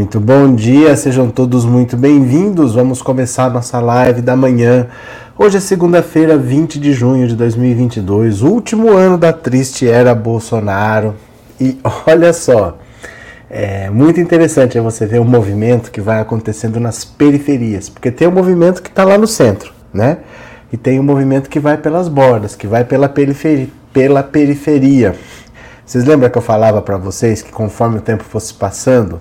Muito bom dia, sejam todos muito bem-vindos. Vamos começar nossa live da manhã. Hoje é segunda-feira, 20 de junho de 2022, último ano da triste era Bolsonaro. E olha só, é muito interessante você ver o movimento que vai acontecendo nas periferias, porque tem o um movimento que está lá no centro, né? E tem o um movimento que vai pelas bordas, que vai pela periferia. Pela periferia. Vocês lembram que eu falava para vocês que conforme o tempo fosse passando,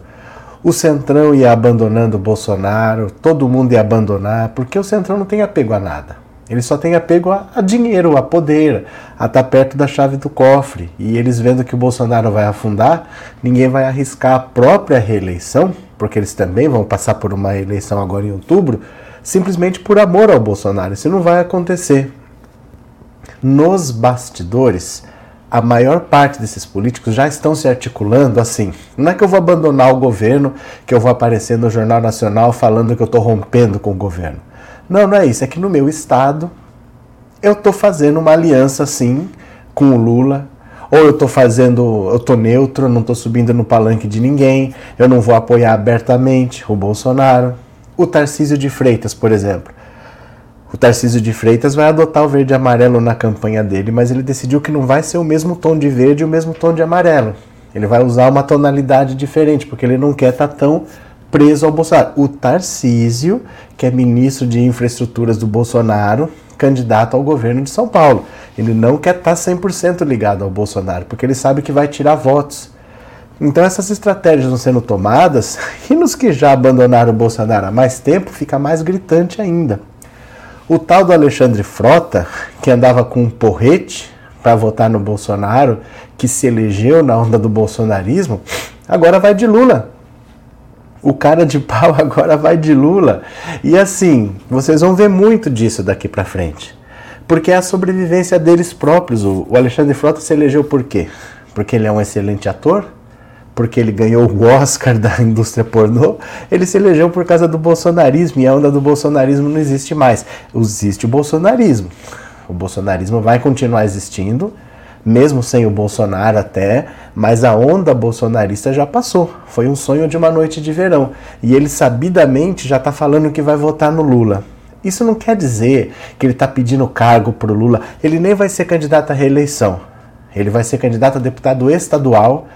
o Centrão ia abandonando o Bolsonaro, todo mundo ia abandonar, porque o Centrão não tem apego a nada. Ele só tem apego a, a dinheiro, a poder, a estar tá perto da chave do cofre. E eles vendo que o Bolsonaro vai afundar, ninguém vai arriscar a própria reeleição, porque eles também vão passar por uma eleição agora em outubro, simplesmente por amor ao Bolsonaro. Isso não vai acontecer. Nos bastidores, a maior parte desses políticos já estão se articulando assim. Não é que eu vou abandonar o governo, que eu vou aparecer no Jornal Nacional falando que eu estou rompendo com o governo. Não, não é isso. É que no meu estado eu estou fazendo uma aliança assim com o Lula. Ou eu estou fazendo, eu estou neutro, não estou subindo no palanque de ninguém, eu não vou apoiar abertamente o Bolsonaro. O Tarcísio de Freitas, por exemplo o Tarcísio de Freitas vai adotar o verde e amarelo na campanha dele, mas ele decidiu que não vai ser o mesmo tom de verde e o mesmo tom de amarelo. Ele vai usar uma tonalidade diferente, porque ele não quer estar tá tão preso ao Bolsonaro. O Tarcísio, que é ministro de infraestruturas do Bolsonaro, candidato ao governo de São Paulo. Ele não quer estar 100% ligado ao Bolsonaro, porque ele sabe que vai tirar votos. Então essas estratégias vão sendo tomadas, e nos que já abandonaram o Bolsonaro há mais tempo, fica mais gritante ainda. O tal do Alexandre Frota, que andava com um porrete para votar no Bolsonaro, que se elegeu na onda do bolsonarismo, agora vai de Lula. O cara de pau agora vai de Lula. E assim, vocês vão ver muito disso daqui para frente. Porque é a sobrevivência deles próprios. O Alexandre Frota se elegeu por quê? Porque ele é um excelente ator? Porque ele ganhou o Oscar da indústria pornô, ele se elegeu por causa do bolsonarismo e a onda do bolsonarismo não existe mais. Existe o bolsonarismo. O bolsonarismo vai continuar existindo, mesmo sem o Bolsonaro até, mas a onda bolsonarista já passou. Foi um sonho de uma noite de verão. E ele sabidamente já está falando que vai votar no Lula. Isso não quer dizer que ele está pedindo cargo para o Lula. Ele nem vai ser candidato à reeleição. Ele vai ser candidato a deputado estadual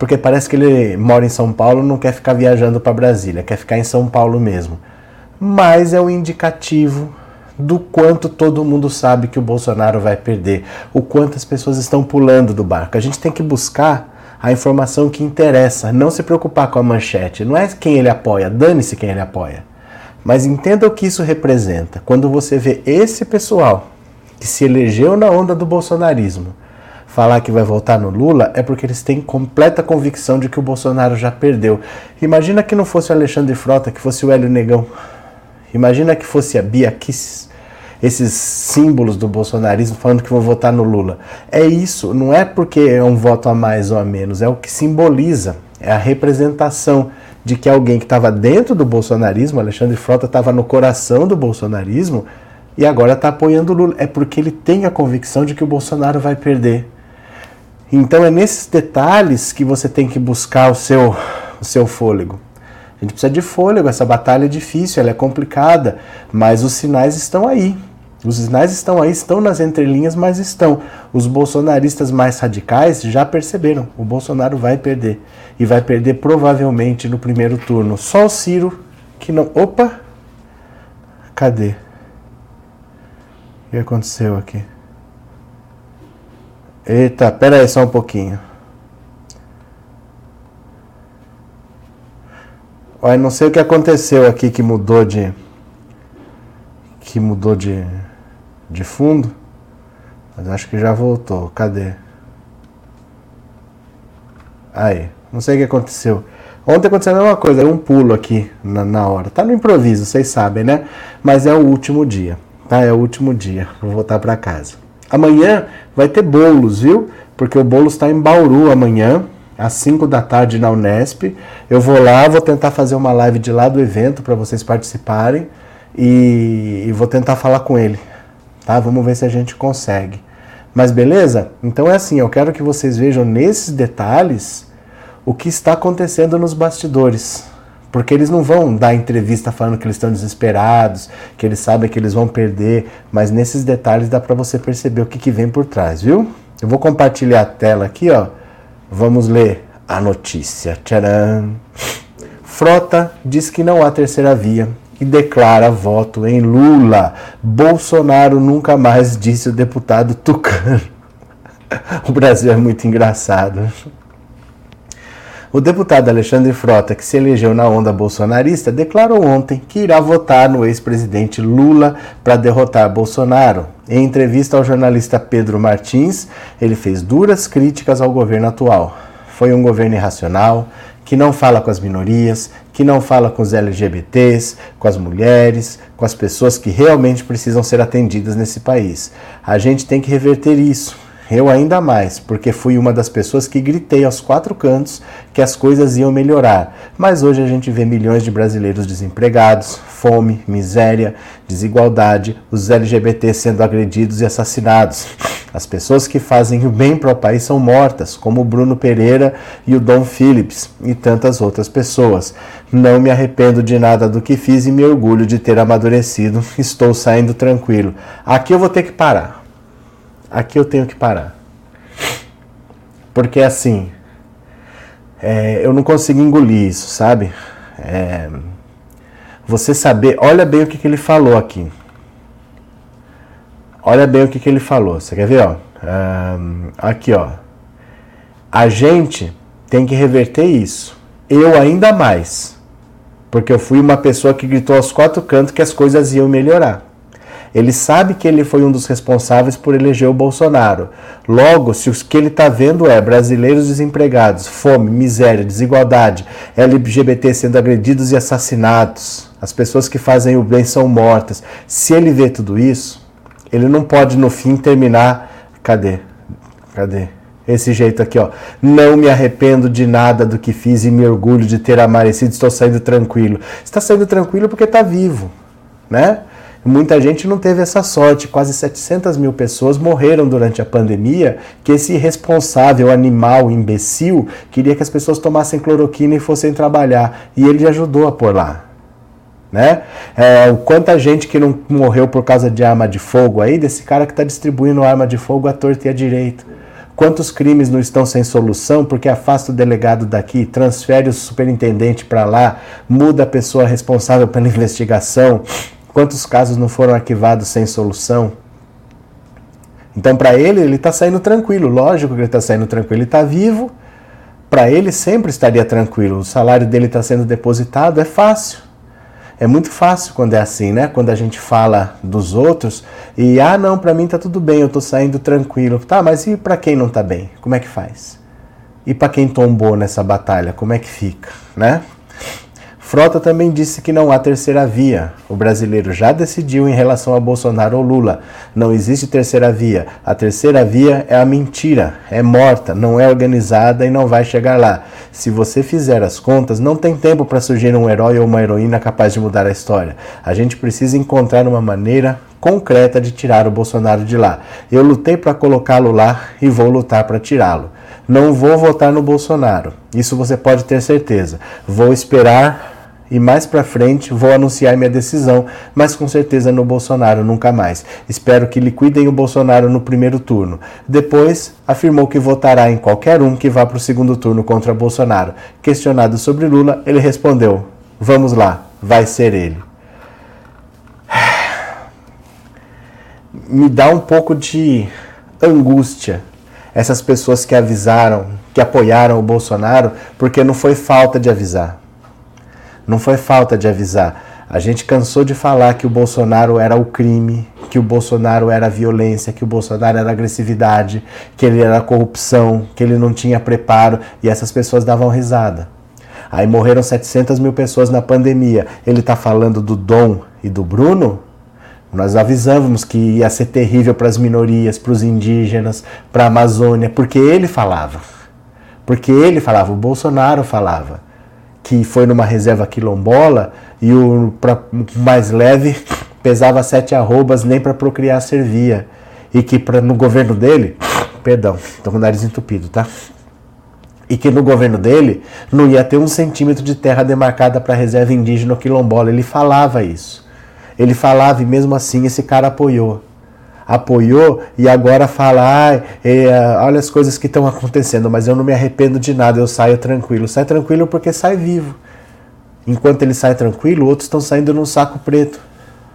porque parece que ele mora em São Paulo, não quer ficar viajando para Brasília, quer ficar em São Paulo mesmo. Mas é um indicativo do quanto todo mundo sabe que o Bolsonaro vai perder, o quanto as pessoas estão pulando do barco. A gente tem que buscar a informação que interessa, não se preocupar com a manchete. Não é quem ele apoia, dane-se quem ele apoia. Mas entenda o que isso representa. Quando você vê esse pessoal que se elegeu na onda do bolsonarismo, falar que vai votar no Lula é porque eles têm completa convicção de que o Bolsonaro já perdeu. Imagina que não fosse o Alexandre Frota, que fosse o Hélio Negão. Imagina que fosse a Bia Kiss. Esses símbolos do bolsonarismo falando que vão votar no Lula. É isso, não é porque é um voto a mais ou a menos, é o que simboliza, é a representação de que alguém que estava dentro do bolsonarismo, Alexandre Frota estava no coração do bolsonarismo e agora está apoiando o Lula. É porque ele tem a convicção de que o Bolsonaro vai perder. Então é nesses detalhes que você tem que buscar o seu, o seu fôlego. A gente precisa de fôlego, essa batalha é difícil, ela é complicada, mas os sinais estão aí. Os sinais estão aí, estão nas entrelinhas, mas estão. Os bolsonaristas mais radicais já perceberam, o Bolsonaro vai perder. E vai perder provavelmente no primeiro turno. Só o Ciro que não. Opa! Cadê? O que aconteceu aqui? Eita, pera aí só um pouquinho. Olha, não sei o que aconteceu aqui que mudou de. que mudou de, de fundo. Mas acho que já voltou. Cadê? Aí, não sei o que aconteceu. Ontem aconteceu a mesma coisa, um pulo aqui na, na hora. Tá no improviso, vocês sabem, né? Mas é o último dia, tá? É o último dia. Vou voltar para casa. Amanhã vai ter bolos, viu? Porque o bolo está em Bauru amanhã, às 5 da tarde na Unesp. Eu vou lá, vou tentar fazer uma live de lá do evento para vocês participarem e, e vou tentar falar com ele, tá? Vamos ver se a gente consegue. Mas beleza? Então é assim, eu quero que vocês vejam nesses detalhes o que está acontecendo nos bastidores. Porque eles não vão dar entrevista falando que eles estão desesperados, que eles sabem que eles vão perder, mas nesses detalhes dá para você perceber o que, que vem por trás, viu? Eu vou compartilhar a tela aqui, ó. Vamos ler a notícia. Tcharam! Frota diz que não há terceira via e declara voto em Lula. Bolsonaro nunca mais, disse o deputado Tucano. O Brasil é muito engraçado. O deputado Alexandre Frota, que se elegeu na onda bolsonarista, declarou ontem que irá votar no ex-presidente Lula para derrotar Bolsonaro. Em entrevista ao jornalista Pedro Martins, ele fez duras críticas ao governo atual. Foi um governo irracional, que não fala com as minorias, que não fala com os LGBTs, com as mulheres, com as pessoas que realmente precisam ser atendidas nesse país. A gente tem que reverter isso. Eu ainda mais, porque fui uma das pessoas que gritei aos quatro cantos que as coisas iam melhorar. Mas hoje a gente vê milhões de brasileiros desempregados, fome, miséria, desigualdade, os LGBT sendo agredidos e assassinados. As pessoas que fazem o bem para o país são mortas, como o Bruno Pereira e o Dom Phillips e tantas outras pessoas. Não me arrependo de nada do que fiz e me orgulho de ter amadurecido. Estou saindo tranquilo. Aqui eu vou ter que parar aqui eu tenho que parar. Porque assim, é, eu não consigo engolir isso, sabe? É, você saber, olha bem o que, que ele falou aqui. Olha bem o que, que ele falou. Você quer ver, ó? Um, aqui, ó. A gente tem que reverter isso. Eu ainda mais. Porque eu fui uma pessoa que gritou aos quatro cantos que as coisas iam melhorar. Ele sabe que ele foi um dos responsáveis por eleger o Bolsonaro. Logo, se o que ele está vendo é brasileiros desempregados, fome, miséria, desigualdade, LGBT sendo agredidos e assassinados, as pessoas que fazem o bem são mortas. Se ele vê tudo isso, ele não pode no fim terminar. Cadê? Cadê? Esse jeito aqui, ó. Não me arrependo de nada do que fiz e me orgulho de ter amarecido. Estou saindo tranquilo. Está saindo tranquilo porque está vivo, né? Muita gente não teve essa sorte. Quase 700 mil pessoas morreram durante a pandemia, que esse irresponsável, animal, imbecil, queria que as pessoas tomassem cloroquina e fossem trabalhar. E ele ajudou a pôr lá. Né? É, quanta gente que não morreu por causa de arma de fogo aí, desse cara que está distribuindo arma de fogo à torta e à direita. Quantos crimes não estão sem solução porque afasta o delegado daqui, transfere o superintendente para lá, muda a pessoa responsável pela investigação, Quantos casos não foram arquivados sem solução? Então, para ele, ele está saindo tranquilo. Lógico que ele está saindo tranquilo. Ele está vivo. Para ele, sempre estaria tranquilo. O salário dele está sendo depositado. É fácil. É muito fácil quando é assim, né? Quando a gente fala dos outros e, ah, não, para mim está tudo bem, eu estou saindo tranquilo. Tá, mas e para quem não está bem? Como é que faz? E para quem tombou nessa batalha, como é que fica, né? Frota também disse que não há terceira via. O brasileiro já decidiu em relação a Bolsonaro ou Lula. Não existe terceira via. A terceira via é a mentira, é morta, não é organizada e não vai chegar lá. Se você fizer as contas, não tem tempo para surgir um herói ou uma heroína capaz de mudar a história. A gente precisa encontrar uma maneira concreta de tirar o Bolsonaro de lá. Eu lutei para colocá-lo lá e vou lutar para tirá-lo. Não vou votar no Bolsonaro. Isso você pode ter certeza. Vou esperar e mais para frente vou anunciar minha decisão, mas com certeza no Bolsonaro nunca mais. Espero que liquidem o Bolsonaro no primeiro turno. Depois, afirmou que votará em qualquer um que vá para o segundo turno contra Bolsonaro. Questionado sobre Lula, ele respondeu: Vamos lá, vai ser ele. Me dá um pouco de angústia essas pessoas que avisaram, que apoiaram o Bolsonaro, porque não foi falta de avisar não foi falta de avisar. A gente cansou de falar que o Bolsonaro era o crime, que o Bolsonaro era violência, que o Bolsonaro era agressividade, que ele era corrupção, que ele não tinha preparo e essas pessoas davam risada. Aí morreram 700 mil pessoas na pandemia. Ele está falando do Dom e do Bruno? Nós avisávamos que ia ser terrível para as minorias, para os indígenas, para a Amazônia, porque ele falava. Porque ele falava, o Bolsonaro falava que foi numa reserva quilombola e o mais leve pesava sete arrobas, nem para procriar servia. E que no governo dele, perdão, estou com o nariz entupido, tá? E que no governo dele não ia ter um centímetro de terra demarcada para reserva indígena quilombola. Ele falava isso. Ele falava e mesmo assim esse cara apoiou apoiou e agora fala, ah, olha as coisas que estão acontecendo, mas eu não me arrependo de nada, eu saio tranquilo. Sai tranquilo porque sai vivo. Enquanto ele sai tranquilo, outros estão saindo num saco preto,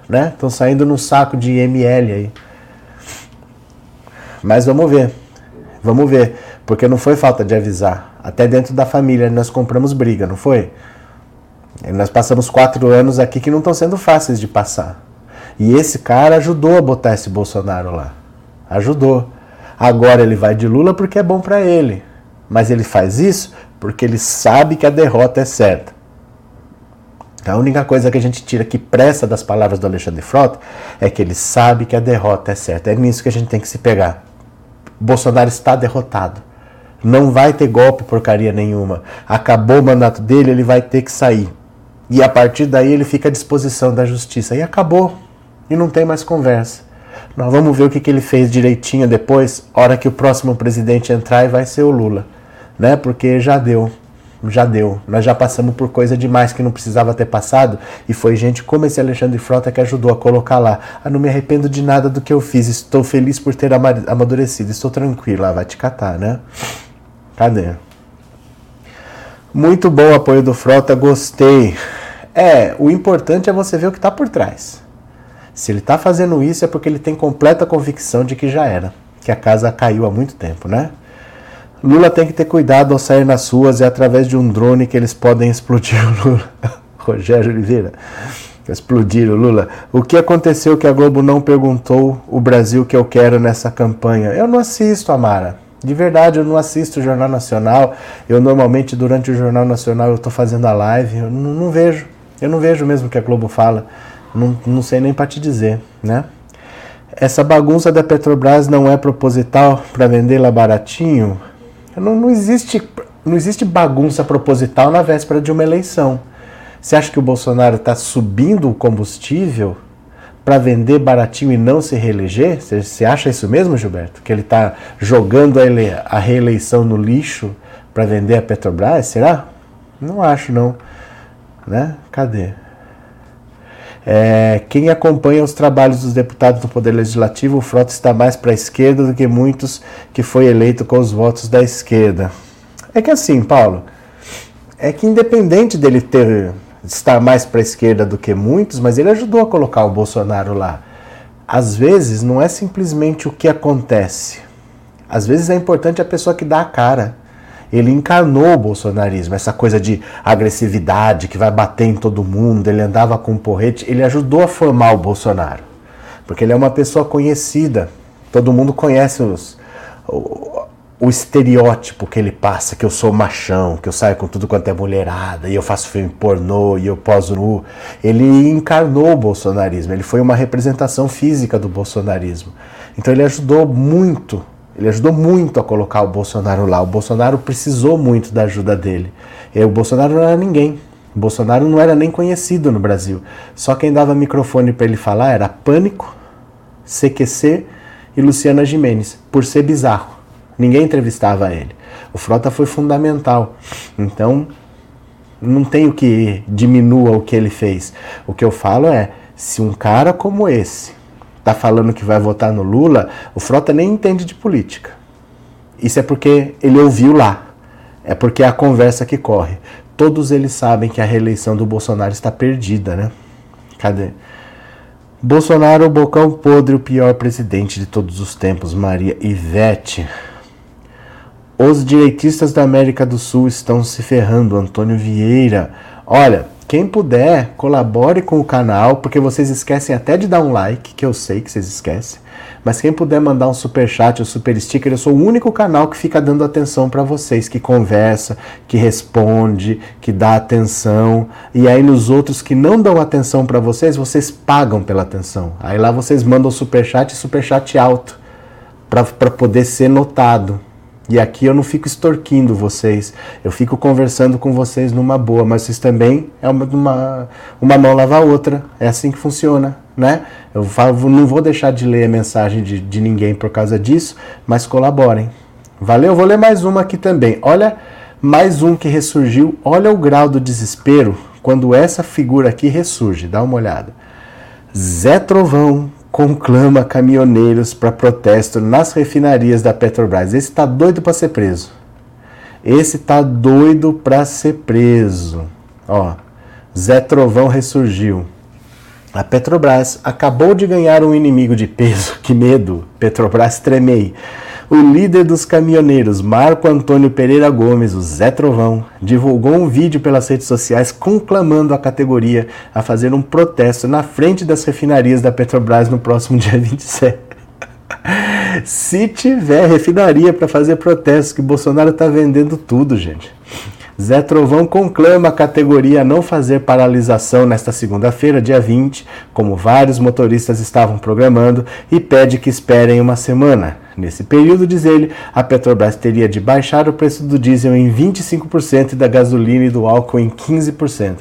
né? Estão saindo num saco de ML aí. Mas vamos ver, vamos ver, porque não foi falta de avisar. Até dentro da família nós compramos briga, não foi? Nós passamos quatro anos aqui que não estão sendo fáceis de passar. E esse cara ajudou a botar esse Bolsonaro lá. Ajudou. Agora ele vai de Lula porque é bom para ele. Mas ele faz isso porque ele sabe que a derrota é certa. A única coisa que a gente tira que pressa das palavras do Alexandre Frota é que ele sabe que a derrota é certa. É nisso que a gente tem que se pegar. Bolsonaro está derrotado. Não vai ter golpe porcaria nenhuma. Acabou o mandato dele, ele vai ter que sair. E a partir daí ele fica à disposição da justiça. E acabou e não tem mais conversa. Nós vamos ver o que, que ele fez direitinho depois, hora que o próximo presidente entrar e vai ser o Lula, né? Porque já deu, já deu. Nós já passamos por coisa demais que não precisava ter passado e foi gente como esse Alexandre Frota que ajudou a colocar lá. Ah, não me arrependo de nada do que eu fiz, estou feliz por ter amadurecido, estou tranquila, vai te catar, né? Cadê? Muito bom o apoio do Frota, gostei. É, o importante é você ver o que está por trás. Se ele está fazendo isso é porque ele tem completa convicção de que já era, que a casa caiu há muito tempo, né? Lula tem que ter cuidado ao sair nas ruas é através de um drone que eles podem explodir o Lula. Rogério Oliveira. Explodir o Lula. O que aconteceu que a Globo não perguntou o Brasil que eu quero nessa campanha? Eu não assisto, Amara. De verdade, eu não assisto o Jornal Nacional. Eu normalmente, durante o Jornal Nacional, eu estou fazendo a live. Eu não, não vejo. Eu não vejo mesmo o que a Globo fala. Não, não sei nem para te dizer, né? Essa bagunça da Petrobras não é proposital para vendê-la baratinho? Não, não, existe, não existe bagunça proposital na véspera de uma eleição. Você acha que o Bolsonaro está subindo o combustível para vender baratinho e não se reeleger? Você, você acha isso mesmo, Gilberto? Que ele está jogando a, ele, a reeleição no lixo para vender a Petrobras? Será? Não acho, não. Né? Cadê? É, quem acompanha os trabalhos dos deputados do Poder Legislativo, o Frota está mais para a esquerda do que muitos que foi eleito com os votos da esquerda. É que assim, Paulo, é que independente dele ter estar mais para a esquerda do que muitos, mas ele ajudou a colocar o Bolsonaro lá. Às vezes não é simplesmente o que acontece. Às vezes é importante a pessoa que dá a cara ele encarnou o bolsonarismo, essa coisa de agressividade que vai bater em todo mundo, ele andava com um porrete, ele ajudou a formar o Bolsonaro. Porque ele é uma pessoa conhecida, todo mundo conhece os, o, o estereótipo que ele passa, que eu sou machão, que eu saio com tudo quanto é mulherada, e eu faço filme pornô, e eu poso nu. Ele encarnou o bolsonarismo, ele foi uma representação física do bolsonarismo. Então ele ajudou muito ele ajudou muito a colocar o Bolsonaro lá. O Bolsonaro precisou muito da ajuda dele. E o Bolsonaro não era ninguém. O Bolsonaro não era nem conhecido no Brasil. Só quem dava microfone para ele falar era Pânico, CQC e Luciana Jimenez, por ser bizarro. Ninguém entrevistava ele. O Frota foi fundamental. Então, não tenho que diminua o que ele fez. O que eu falo é, se um cara como esse está falando que vai votar no Lula, o Frota nem entende de política. Isso é porque ele ouviu lá. É porque é a conversa que corre. Todos eles sabem que a reeleição do Bolsonaro está perdida, né? Cadê? Bolsonaro, o bocão podre, o pior presidente de todos os tempos, Maria Ivete. Os direitistas da América do Sul estão se ferrando, Antônio Vieira. Olha, Quem puder, colabore com o canal, porque vocês esquecem até de dar um like, que eu sei que vocês esquecem. Mas quem puder mandar um super chat ou super sticker, eu sou o único canal que fica dando atenção para vocês, que conversa, que responde, que dá atenção. E aí nos outros que não dão atenção para vocês, vocês pagam pela atenção. Aí lá vocês mandam super chat super chat alto para poder ser notado. E aqui eu não fico extorquindo vocês, eu fico conversando com vocês numa boa, mas vocês também é uma, uma, uma mão lava a outra, é assim que funciona, né? Eu falo, não vou deixar de ler a mensagem de, de ninguém por causa disso, mas colaborem. Valeu? Vou ler mais uma aqui também. Olha, mais um que ressurgiu, olha o grau do desespero quando essa figura aqui ressurge, dá uma olhada. Zé Trovão conclama caminhoneiros para protesto nas refinarias da Petrobras. Esse está doido para ser preso. Esse está doido para ser preso. Ó, Zé Trovão ressurgiu. A Petrobras acabou de ganhar um inimigo de peso. Que medo! Petrobras tremei. O líder dos caminhoneiros, Marco Antônio Pereira Gomes, o Zé Trovão, divulgou um vídeo pelas redes sociais conclamando a categoria a fazer um protesto na frente das refinarias da Petrobras no próximo dia 27. Se tiver refinaria para fazer protesto, que Bolsonaro está vendendo tudo, gente. Zé Trovão conclama a categoria a não fazer paralisação nesta segunda-feira, dia 20, como vários motoristas estavam programando, e pede que esperem uma semana. Nesse período, diz ele, a Petrobras teria de baixar o preço do diesel em 25% e da gasolina e do álcool em 15%.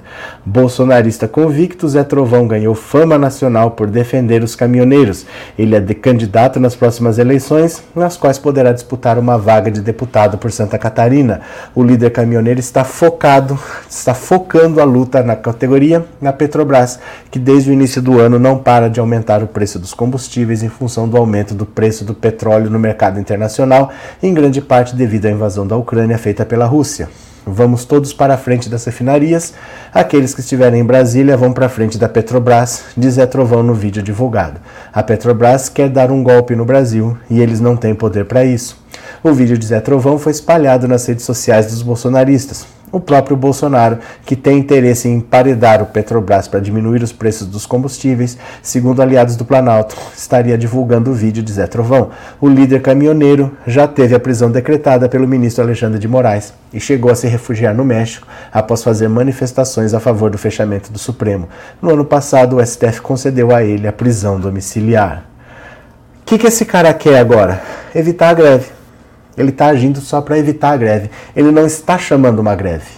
Bolsonarista convicto, Zé Trovão ganhou fama nacional por defender os caminhoneiros. Ele é candidato nas próximas eleições, nas quais poderá disputar uma vaga de deputado por Santa Catarina. O líder caminhoneiro está focado, está focando a luta na categoria na Petrobras, que desde o início do ano não para de aumentar o preço dos combustíveis em função do aumento do preço do petróleo no mercado internacional, em grande parte devido à invasão da Ucrânia feita pela Rússia. Vamos todos para a frente das refinarias. Aqueles que estiverem em Brasília vão para a frente da Petrobras, diz Zé Trovão no vídeo divulgado. A Petrobras quer dar um golpe no Brasil e eles não têm poder para isso. O vídeo de Zé Trovão foi espalhado nas redes sociais dos bolsonaristas o próprio Bolsonaro, que tem interesse em emparedar o Petrobras para diminuir os preços dos combustíveis, segundo aliados do Planalto, estaria divulgando o vídeo de Zé Trovão. O líder caminhoneiro já teve a prisão decretada pelo ministro Alexandre de Moraes e chegou a se refugiar no México após fazer manifestações a favor do fechamento do Supremo. No ano passado, o STF concedeu a ele a prisão domiciliar. O que, que esse cara quer agora? Evitar a greve. Ele está agindo só para evitar a greve. Ele não está chamando uma greve.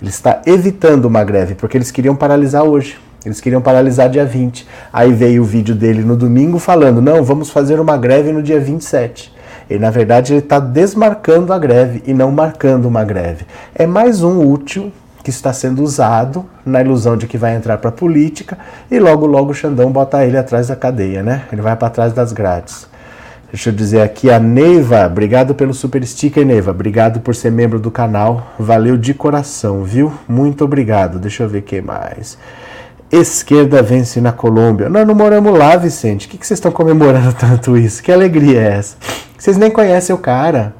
Ele está evitando uma greve, porque eles queriam paralisar hoje. Eles queriam paralisar dia 20. Aí veio o vídeo dele no domingo falando: não, vamos fazer uma greve no dia 27. E na verdade ele está desmarcando a greve e não marcando uma greve. É mais um útil que está sendo usado na ilusão de que vai entrar para a política e logo logo o Xandão bota ele atrás da cadeia, né? Ele vai para trás das grades. Deixa eu dizer aqui a Neiva, obrigado pelo super sticker, Neiva. Obrigado por ser membro do canal. Valeu de coração, viu? Muito obrigado. Deixa eu ver quem mais. Esquerda vence na Colômbia. Nós não moramos lá, Vicente. O que, que vocês estão comemorando tanto isso? Que alegria é essa? Vocês nem conhecem o cara.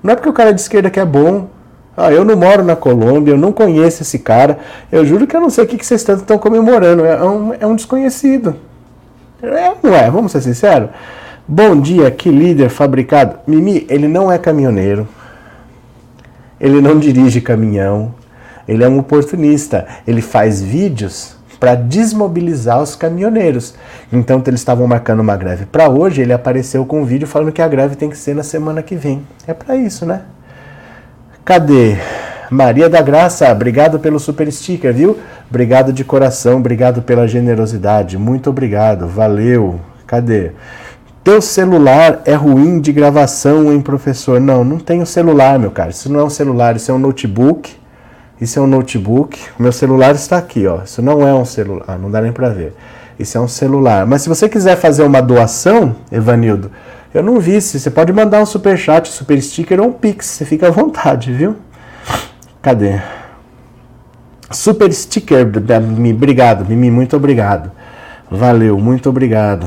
Não é porque o cara de esquerda que é bom. Ah, eu não moro na Colômbia, eu não conheço esse cara. Eu juro que eu não sei o que, que vocês tanto estão comemorando. É um, é um desconhecido. É, não é? Vamos ser sinceros? Bom dia, que líder fabricado. Mimi, ele não é caminhoneiro. Ele não dirige caminhão. Ele é um oportunista. Ele faz vídeos para desmobilizar os caminhoneiros. Então, eles estavam marcando uma greve para hoje. Ele apareceu com um vídeo falando que a greve tem que ser na semana que vem. É para isso, né? Cadê? Maria da Graça, obrigado pelo super sticker, viu? Obrigado de coração, obrigado pela generosidade. Muito obrigado, valeu. Cadê? Teu celular é ruim de gravação, hein, professor? Não, não tenho celular, meu cara. Isso não é um celular, isso é um notebook. Isso é um notebook. Meu celular está aqui, ó. Isso não é um celular. Ah, não dá nem para ver. Isso é um celular. Mas se você quiser fazer uma doação, Evanildo, eu não vi se você pode mandar um super chat, super sticker ou um pix. Você fica à vontade, viu? Cadê? Super sticker, obrigado, Mimi, muito obrigado. Valeu, muito obrigado.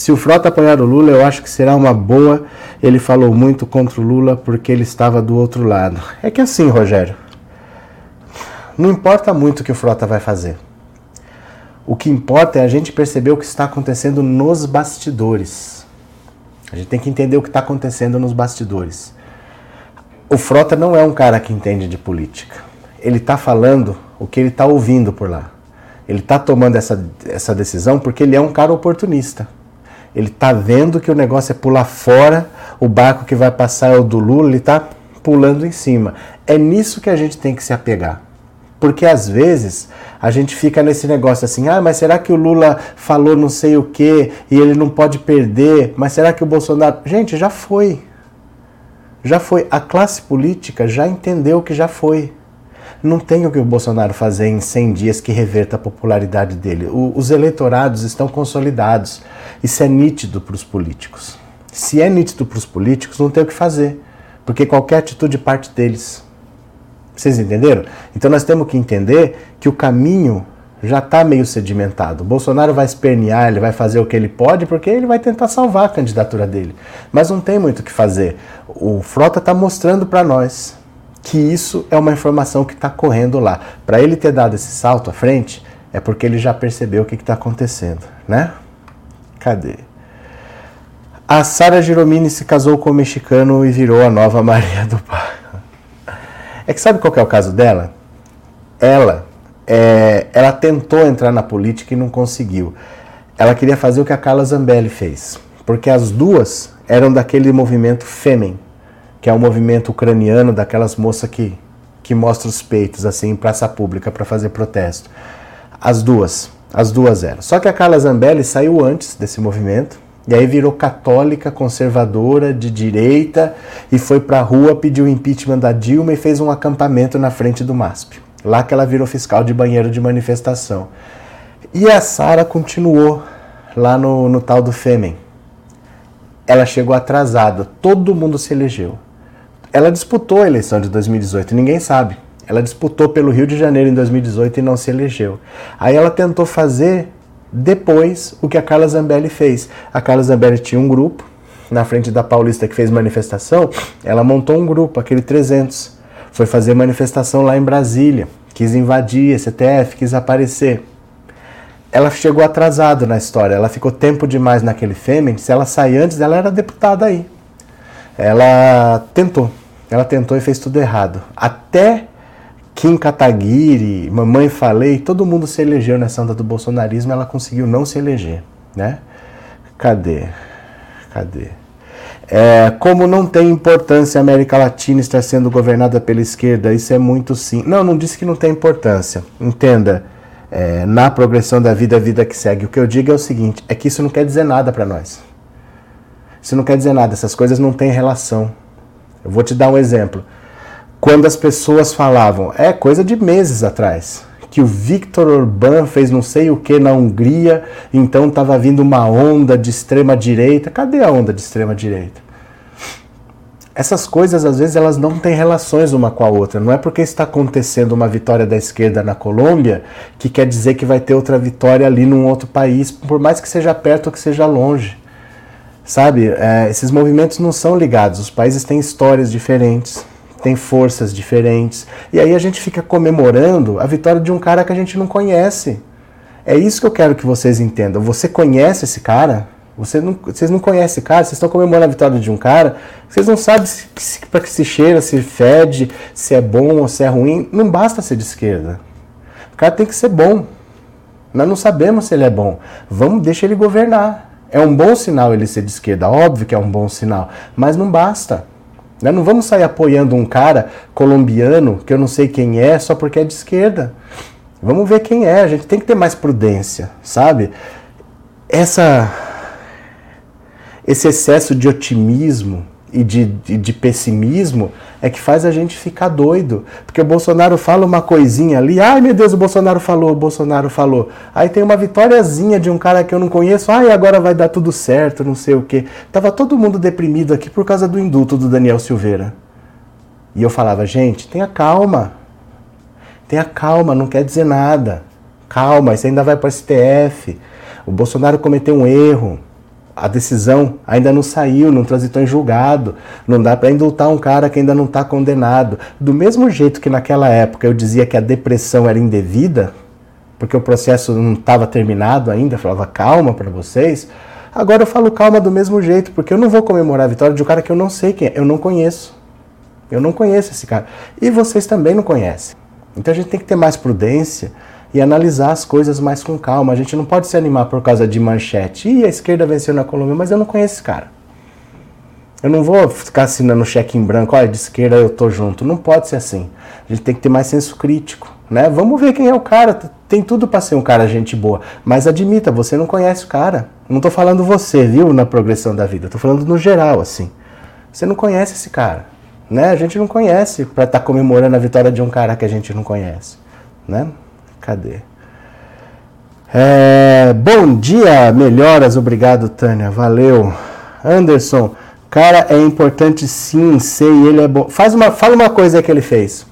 Se o Frota apoiar o Lula, eu acho que será uma boa. Ele falou muito contra o Lula porque ele estava do outro lado. É que assim, Rogério, Não importa muito o que o Frota vai fazer. O que importa é a gente perceber o que está acontecendo nos bastidores. A gente tem que entender o que está acontecendo nos bastidores. O Frota não é um cara que entende de política. Ele está falando o que ele está ouvindo por lá. Ele está tomando essa, essa decisão porque ele é um cara oportunista. Ele está vendo que o negócio é pular fora, o barco que vai passar é o do Lula, ele está pulando em cima. É nisso que a gente tem que se apegar. Porque às vezes a gente fica nesse negócio assim, ah, mas será que o Lula falou não sei o que e ele não pode perder? Mas será que o Bolsonaro. Gente, já foi. Já foi. A classe política já entendeu que já foi. Não tem o que o Bolsonaro fazer em 100 dias que reverta a popularidade dele. O, os eleitorados estão consolidados. Isso é nítido para os políticos. Se é nítido para os políticos, não tem o que fazer. Porque qualquer atitude parte deles. Vocês entenderam? Então nós temos que entender que o caminho já está meio sedimentado. O Bolsonaro vai espernear, ele vai fazer o que ele pode, porque ele vai tentar salvar a candidatura dele. Mas não tem muito o que fazer. O Frota está mostrando para nós que isso é uma informação que está correndo lá. Para ele ter dado esse salto à frente, é porque ele já percebeu o que está acontecendo, né? Cadê? A Sara Giromini se casou com o mexicano e virou a nova Maria do Pai. É que sabe qual que é o caso dela? Ela, é, ela tentou entrar na política e não conseguiu. Ela queria fazer o que a Carla Zambelli fez, porque as duas eram daquele movimento Fêmen, que é um movimento ucraniano daquelas moças que, que mostram os peitos assim em praça pública para fazer protesto. As duas, as duas eram. Só que a Carla Zambelli saiu antes desse movimento e aí virou católica, conservadora, de direita e foi para a rua, pediu o impeachment da Dilma e fez um acampamento na frente do MASP. Lá que ela virou fiscal de banheiro de manifestação. E a Sara continuou lá no, no tal do Fêmen. Ela chegou atrasada, todo mundo se elegeu. Ela disputou a eleição de 2018, ninguém sabe. Ela disputou pelo Rio de Janeiro em 2018 e não se elegeu. Aí ela tentou fazer depois o que a Carla Zambelli fez. A Carla Zambelli tinha um grupo na frente da Paulista que fez manifestação, ela montou um grupo, aquele 300. Foi fazer manifestação lá em Brasília, quis invadir STF, quis aparecer. Ela chegou atrasado na história, ela ficou tempo demais naquele Fêmen. Se ela sair antes, ela era deputada aí. Ela tentou, ela tentou e fez tudo errado. Até Kim Kataguiri, Mamãe Falei, todo mundo se elegeu nessa onda do bolsonarismo, ela conseguiu não se eleger, né? Cadê? Cadê? É, como não tem importância a América Latina estar sendo governada pela esquerda, isso é muito sim. Não, não disse que não tem importância. Entenda, é, na progressão da vida, a vida que segue. O que eu digo é o seguinte: é que isso não quer dizer nada para nós. Isso não quer dizer nada, essas coisas não têm relação. Eu vou te dar um exemplo quando as pessoas falavam, é coisa de meses atrás, que o Viktor Orbán fez não sei o que na Hungria, então estava vindo uma onda de extrema direita. Cadê a onda de extrema direita? Essas coisas às vezes elas não têm relações uma com a outra. Não é porque está acontecendo uma vitória da esquerda na Colômbia que quer dizer que vai ter outra vitória ali num outro país, por mais que seja perto ou que seja longe. Sabe? É, esses movimentos não são ligados. Os países têm histórias diferentes tem forças diferentes. E aí a gente fica comemorando a vitória de um cara que a gente não conhece. É isso que eu quero que vocês entendam. Você conhece esse cara? Você não, vocês não conhecem cara, vocês estão comemorando a vitória de um cara, vocês não sabem se, se, para que se cheira, se fede, se é bom ou se é ruim. Não basta ser de esquerda. O cara tem que ser bom. Nós não sabemos se ele é bom. Vamos, deixa ele governar. É um bom sinal ele ser de esquerda, óbvio que é um bom sinal, mas não basta. Né? Não vamos sair apoiando um cara colombiano que eu não sei quem é só porque é de esquerda. Vamos ver quem é. A gente tem que ter mais prudência, sabe? Essa, esse excesso de otimismo e de, de, de, pessimismo é que faz a gente ficar doido. Porque o Bolsonaro fala uma coisinha ali, ai meu Deus, o Bolsonaro falou, o Bolsonaro falou. Aí tem uma vitóriazinha de um cara que eu não conheço, ai agora vai dar tudo certo, não sei o quê. Tava todo mundo deprimido aqui por causa do indulto do Daniel Silveira. E eu falava, gente, tenha calma. Tenha calma, não quer dizer nada. Calma, isso ainda vai para o STF. O Bolsonaro cometeu um erro a decisão ainda não saiu, não transitou em julgado, não dá para indultar um cara que ainda não está condenado. Do mesmo jeito que naquela época eu dizia que a depressão era indevida, porque o processo não estava terminado ainda, falava calma para vocês. Agora eu falo calma do mesmo jeito, porque eu não vou comemorar a vitória de um cara que eu não sei quem é, eu não conheço. Eu não conheço esse cara. E vocês também não conhecem. Então a gente tem que ter mais prudência e analisar as coisas mais com calma. A gente não pode se animar por causa de manchete. Ih, a esquerda venceu na Colômbia, mas eu não conheço esse cara. Eu não vou ficar assinando cheque em branco, olha, de esquerda eu tô junto. Não pode ser assim. A gente tem que ter mais senso crítico, né? Vamos ver quem é o cara. Tem tudo para ser um cara gente boa, mas admita, você não conhece o cara. não tô falando você, viu, na progressão da vida. tô falando no geral assim. Você não conhece esse cara, né? A gente não conhece para estar tá comemorando a vitória de um cara que a gente não conhece, né? Cadê? É, bom dia, melhoras, obrigado, Tânia, valeu. Anderson, cara, é importante sim, sei, ele é bom. Faz uma, fala uma coisa que ele fez.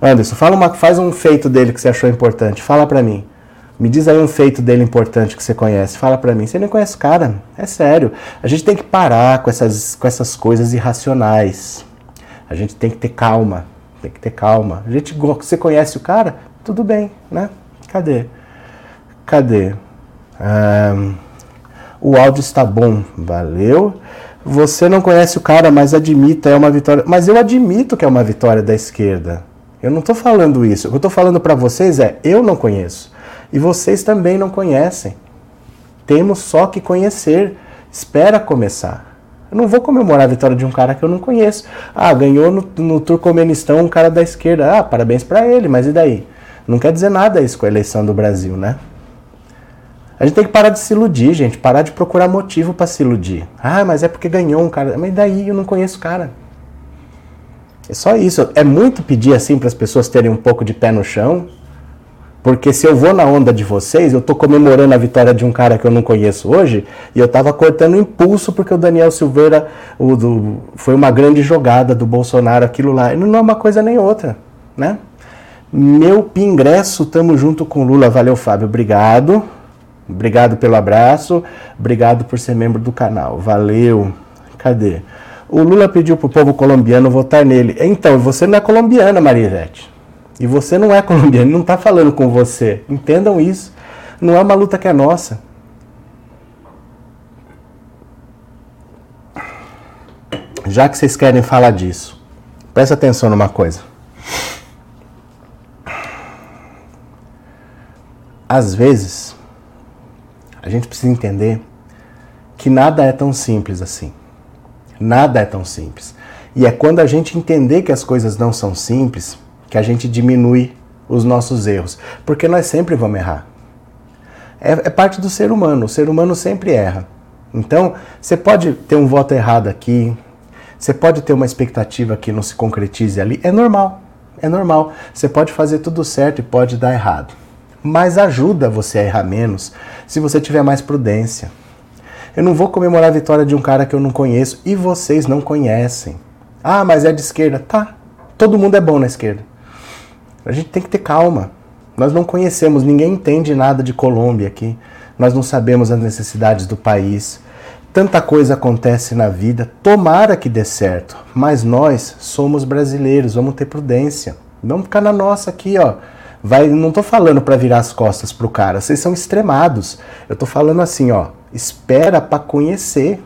Anderson, fala uma, faz um feito dele que você achou importante. Fala pra mim. Me diz aí um feito dele importante que você conhece. Fala pra mim. Você nem conhece o cara. É sério. A gente tem que parar com essas, com essas coisas irracionais. A gente tem que ter calma. Tem que ter calma. A gente, você conhece o cara? Tudo bem, né? Cadê? Cadê? O áudio está bom, valeu. Você não conhece o cara, mas admita, é uma vitória. Mas eu admito que é uma vitória da esquerda. Eu não estou falando isso. O que eu estou falando para vocês é: eu não conheço. E vocês também não conhecem. Temos só que conhecer. Espera começar. Eu não vou comemorar a vitória de um cara que eu não conheço. Ah, ganhou no, no Turcomenistão um cara da esquerda. Ah, parabéns para ele, mas e daí? Não quer dizer nada isso com a eleição do Brasil, né? A gente tem que parar de se iludir, gente. Parar de procurar motivo para se iludir. Ah, mas é porque ganhou um cara. Mas daí eu não conheço o cara. É só isso. É muito pedir assim para as pessoas terem um pouco de pé no chão. Porque se eu vou na onda de vocês, eu tô comemorando a vitória de um cara que eu não conheço hoje, e eu tava cortando impulso porque o Daniel Silveira o do, foi uma grande jogada do Bolsonaro, aquilo lá. E não é uma coisa nem outra, né? Meu pingresso, tamo junto com Lula. Valeu, Fábio. Obrigado. Obrigado pelo abraço. Obrigado por ser membro do canal. Valeu. Cadê? O Lula pediu pro povo colombiano votar nele. Então, você não é colombiana, Marisete. E você não é colombiano, não tá falando com você. Entendam isso. Não é uma luta que é nossa. Já que vocês querem falar disso, presta atenção numa coisa. Às vezes, a gente precisa entender que nada é tão simples assim. Nada é tão simples. E é quando a gente entender que as coisas não são simples que a gente diminui os nossos erros. Porque nós sempre vamos errar. É, é parte do ser humano. O ser humano sempre erra. Então, você pode ter um voto errado aqui, você pode ter uma expectativa que não se concretize ali. É normal. É normal. Você pode fazer tudo certo e pode dar errado mas ajuda você a errar menos se você tiver mais prudência. Eu não vou comemorar a vitória de um cara que eu não conheço e vocês não conhecem. Ah, mas é de esquerda. Tá. Todo mundo é bom na esquerda. A gente tem que ter calma. Nós não conhecemos, ninguém entende nada de Colômbia aqui. Nós não sabemos as necessidades do país. Tanta coisa acontece na vida. Tomara que dê certo. Mas nós somos brasileiros, vamos ter prudência. Vamos ficar na nossa aqui, ó Vai, não tô falando para virar as costas pro cara, vocês são extremados. Eu tô falando assim, ó, espera para conhecer.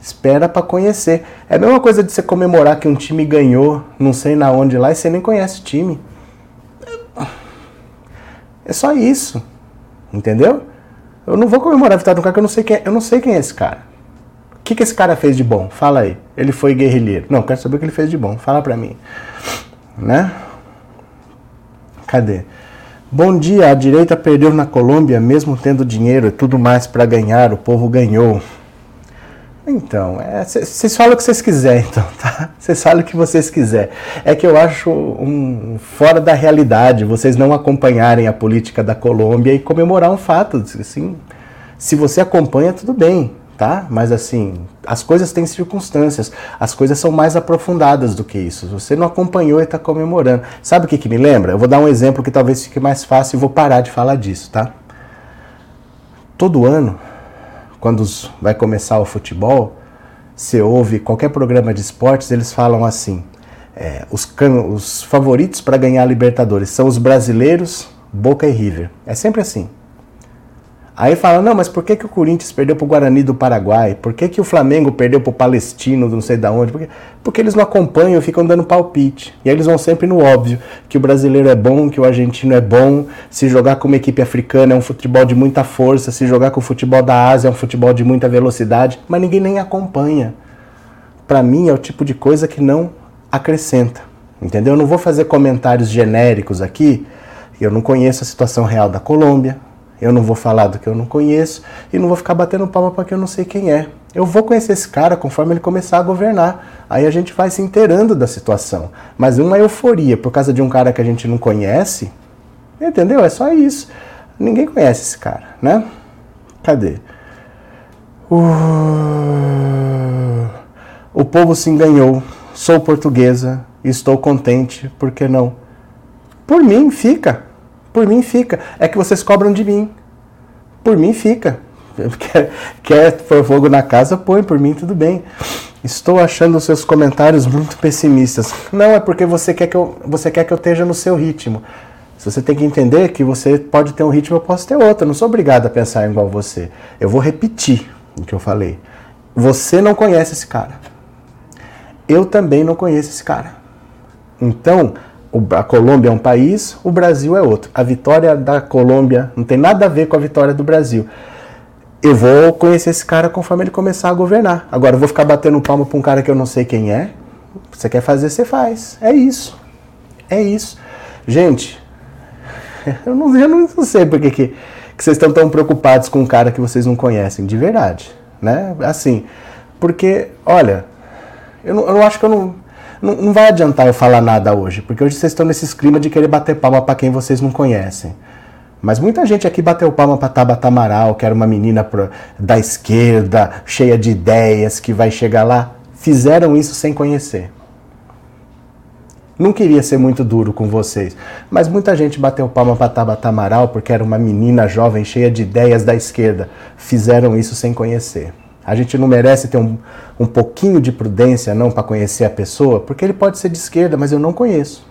Espera para conhecer. É a mesma coisa de você comemorar que um time ganhou, não sei na onde lá, e você nem conhece o time. É só isso. Entendeu? Eu não vou comemorar a vitória de um cara que eu não sei quem é, eu não sei quem é esse cara. O que, que esse cara fez de bom? Fala aí. Ele foi guerrilheiro. Não, quero saber o que ele fez de bom. Fala pra mim. Né? Cadê? Bom dia, a direita perdeu na Colômbia, mesmo tendo dinheiro e tudo mais para ganhar, o povo ganhou. Então, vocês é, falam o que vocês quiserem, então, tá? Vocês falam o que vocês quiserem. É que eu acho um, fora da realidade vocês não acompanharem a política da Colômbia e comemorar um fato. Assim, se você acompanha, tudo bem tá? Mas assim, as coisas têm circunstâncias, as coisas são mais aprofundadas do que isso. Você não acompanhou e está comemorando. Sabe o que, que me lembra? Eu vou dar um exemplo que talvez fique mais fácil e vou parar de falar disso, tá? Todo ano, quando vai começar o futebol, você ouve qualquer programa de esportes, eles falam assim: é, os, os favoritos para ganhar a Libertadores são os brasileiros, Boca e River. É sempre assim. Aí fala, não, mas por que, que o Corinthians perdeu pro Guarani do Paraguai? Por que, que o Flamengo perdeu pro Palestino, não sei da onde? Porque, porque eles não acompanham, ficam dando palpite. E aí eles vão sempre no óbvio, que o brasileiro é bom, que o argentino é bom, se jogar com uma equipe africana é um futebol de muita força, se jogar com o futebol da Ásia é um futebol de muita velocidade, mas ninguém nem acompanha. Para mim é o tipo de coisa que não acrescenta, entendeu? Eu não vou fazer comentários genéricos aqui, eu não conheço a situação real da Colômbia, eu não vou falar do que eu não conheço e não vou ficar batendo palma para que eu não sei quem é. Eu vou conhecer esse cara conforme ele começar a governar. Aí a gente vai se inteirando da situação. Mas uma euforia por causa de um cara que a gente não conhece, entendeu? É só isso. Ninguém conhece esse cara, né? Cadê? Uh... O povo se enganhou. Sou portuguesa estou contente, por que não? Por mim, fica. Por mim fica. É que vocês cobram de mim. Por mim fica. Quer, quer pôr fogo na casa, põe. Por mim tudo bem. Estou achando os seus comentários muito pessimistas. Não, é porque você quer que eu, você quer que eu esteja no seu ritmo. Você tem que entender que você pode ter um ritmo, eu posso ter outro. Eu não sou obrigado a pensar igual você. Eu vou repetir o que eu falei. Você não conhece esse cara. Eu também não conheço esse cara. Então, a Colômbia é um país, o Brasil é outro. A vitória da Colômbia não tem nada a ver com a vitória do Brasil. Eu vou conhecer esse cara conforme ele começar a governar. Agora, eu vou ficar batendo palma para um cara que eu não sei quem é. Você quer fazer, você faz. É isso. É isso. Gente, eu não, eu não sei por que, que, vocês estão tão preocupados com um cara que vocês não conhecem, de verdade. Né? Assim, porque, olha, eu, não, eu acho que eu não não, não vai adiantar eu falar nada hoje, porque hoje vocês estão nesses clima de querer bater palma para quem vocês não conhecem. Mas muita gente aqui bateu palma para Tabata Amaral, que era uma menina da esquerda, cheia de ideias, que vai chegar lá. Fizeram isso sem conhecer. Não queria ser muito duro com vocês, mas muita gente bateu palma para Tabata Amaral porque era uma menina jovem cheia de ideias da esquerda. Fizeram isso sem conhecer. A gente não merece ter um, um pouquinho de prudência não para conhecer a pessoa, porque ele pode ser de esquerda, mas eu não conheço.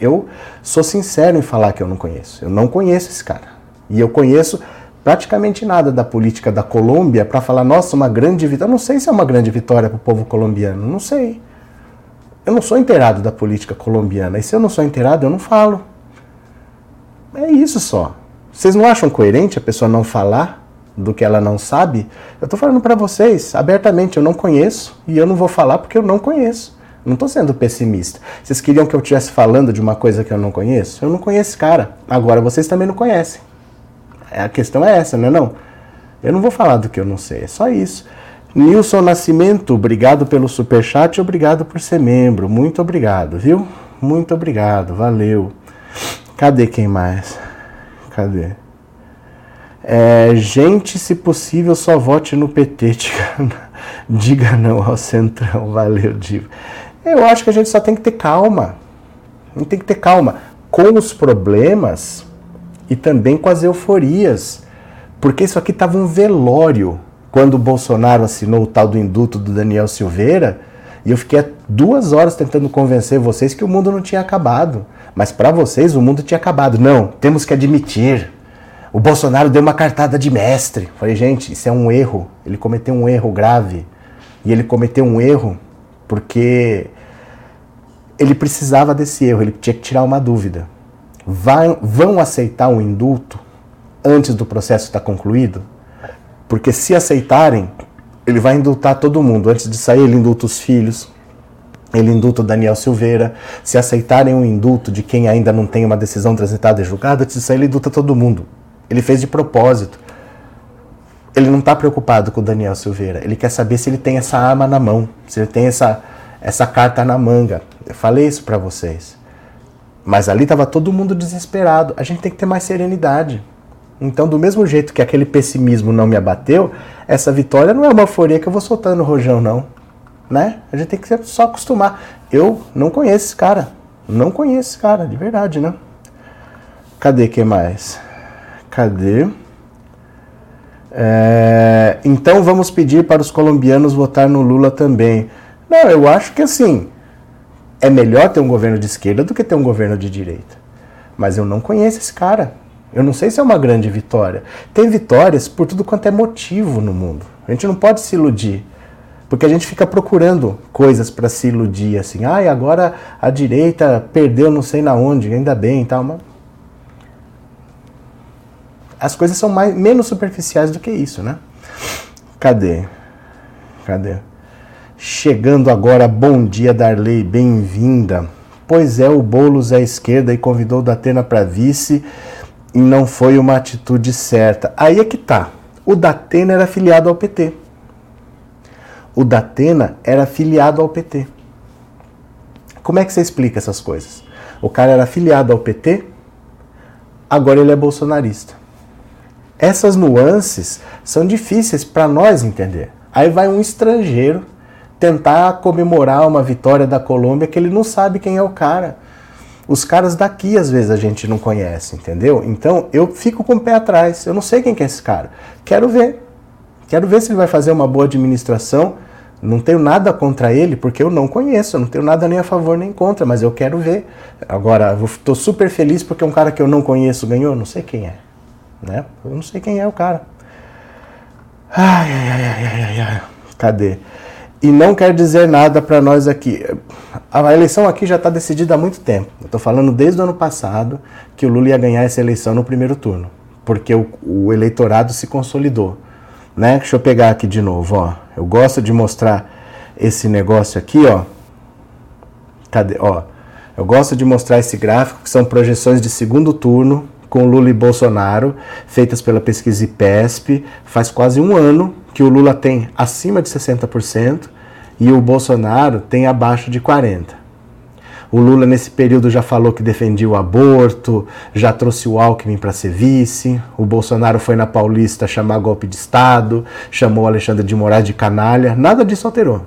Eu sou sincero em falar que eu não conheço. Eu não conheço esse cara. E eu conheço praticamente nada da política da Colômbia para falar, nossa, uma grande vitória. Eu não sei se é uma grande vitória para o povo colombiano. Não sei. Eu não sou inteirado da política colombiana. E se eu não sou inteirado, eu não falo. É isso só. Vocês não acham coerente a pessoa não falar do que ela não sabe, eu estou falando para vocês abertamente, eu não conheço e eu não vou falar porque eu não conheço. Não estou sendo pessimista. Vocês queriam que eu estivesse falando de uma coisa que eu não conheço? Eu não conheço esse cara. Agora vocês também não conhecem. A questão é essa, não é não? Eu não vou falar do que eu não sei, é só isso. Nilson Nascimento, obrigado pelo superchat, obrigado por ser membro. Muito obrigado, viu? Muito obrigado, valeu. Cadê quem mais? Cadê? É, gente, se possível, só vote no PT. Diga, não ao Centrão. Valeu, Diva. Eu acho que a gente só tem que ter calma. A gente tem que ter calma com os problemas e também com as euforias. Porque isso aqui estava um velório quando o Bolsonaro assinou o tal do induto do Daniel Silveira. E eu fiquei duas horas tentando convencer vocês que o mundo não tinha acabado. Mas para vocês o mundo tinha acabado. Não, temos que admitir. O Bolsonaro deu uma cartada de mestre. Falei, gente, isso é um erro. Ele cometeu um erro grave. E ele cometeu um erro porque ele precisava desse erro, ele tinha que tirar uma dúvida. Vai, vão aceitar um indulto antes do processo estar concluído? Porque se aceitarem, ele vai indultar todo mundo. Antes de sair, ele indulta os filhos, ele indulta o Daniel Silveira. Se aceitarem um indulto de quem ainda não tem uma decisão transitada e julgada, antes de sair, ele indulta todo mundo. Ele fez de propósito. Ele não está preocupado com o Daniel Silveira. Ele quer saber se ele tem essa arma na mão, se ele tem essa, essa carta na manga. Eu falei isso para vocês. Mas ali estava todo mundo desesperado. A gente tem que ter mais serenidade. Então, do mesmo jeito que aquele pessimismo não me abateu, essa vitória não é uma euforia que eu vou soltando no rojão, não. Né? A gente tem que só acostumar. Eu não conheço esse cara. Não conheço esse cara, de verdade, né? Cadê que mais? Cadê? É, Então vamos pedir para os colombianos votar no Lula também. Não, eu acho que assim, é melhor ter um governo de esquerda do que ter um governo de direita. Mas eu não conheço esse cara. Eu não sei se é uma grande vitória. Tem vitórias por tudo quanto é motivo no mundo. A gente não pode se iludir. Porque a gente fica procurando coisas para se iludir, assim, ah, agora a direita perdeu não sei na onde, ainda bem e tal. Mas... As coisas são mais, menos superficiais do que isso, né? Cadê? Cadê? Chegando agora, bom dia, Darley, bem-vinda. Pois é, o Boulos é à esquerda e convidou o Datena para vice e não foi uma atitude certa. Aí é que tá. O Datena era afiliado ao PT. O Datena era afiliado ao PT. Como é que você explica essas coisas? O cara era afiliado ao PT, agora ele é bolsonarista. Essas nuances são difíceis para nós entender. Aí vai um estrangeiro tentar comemorar uma vitória da Colômbia que ele não sabe quem é o cara. Os caras daqui às vezes a gente não conhece, entendeu? Então eu fico com o pé atrás. Eu não sei quem que é esse cara. Quero ver. Quero ver se ele vai fazer uma boa administração. Não tenho nada contra ele, porque eu não conheço, eu não tenho nada nem a favor nem contra, mas eu quero ver. Agora, estou super feliz porque um cara que eu não conheço ganhou, não sei quem é. Né? Eu não sei quem é o cara. Ai, ai, ai, ai, ai, ai. Cadê? e não quer dizer nada para nós aqui. A eleição aqui já está decidida há muito tempo. Eu estou falando desde o ano passado que o Lula ia ganhar essa eleição no primeiro turno, porque o, o, eleitorado se consolidou. Né? Deixa eu pegar aqui de novo. Ó. Eu gosto de mostrar esse negócio aqui. Ó. Cadê? Ó. Eu gosto de mostrar esse gráfico, que são projeções de segundo turno com Lula e Bolsonaro, feitas pela pesquisa IPESP. Faz quase um ano que o Lula tem acima de 60% e o Bolsonaro tem abaixo de 40%. O Lula, nesse período, já falou que defendia o aborto, já trouxe o Alckmin para ser vice. O Bolsonaro foi na Paulista chamar golpe de Estado, chamou Alexandre de Moraes de canalha. Nada disso alterou.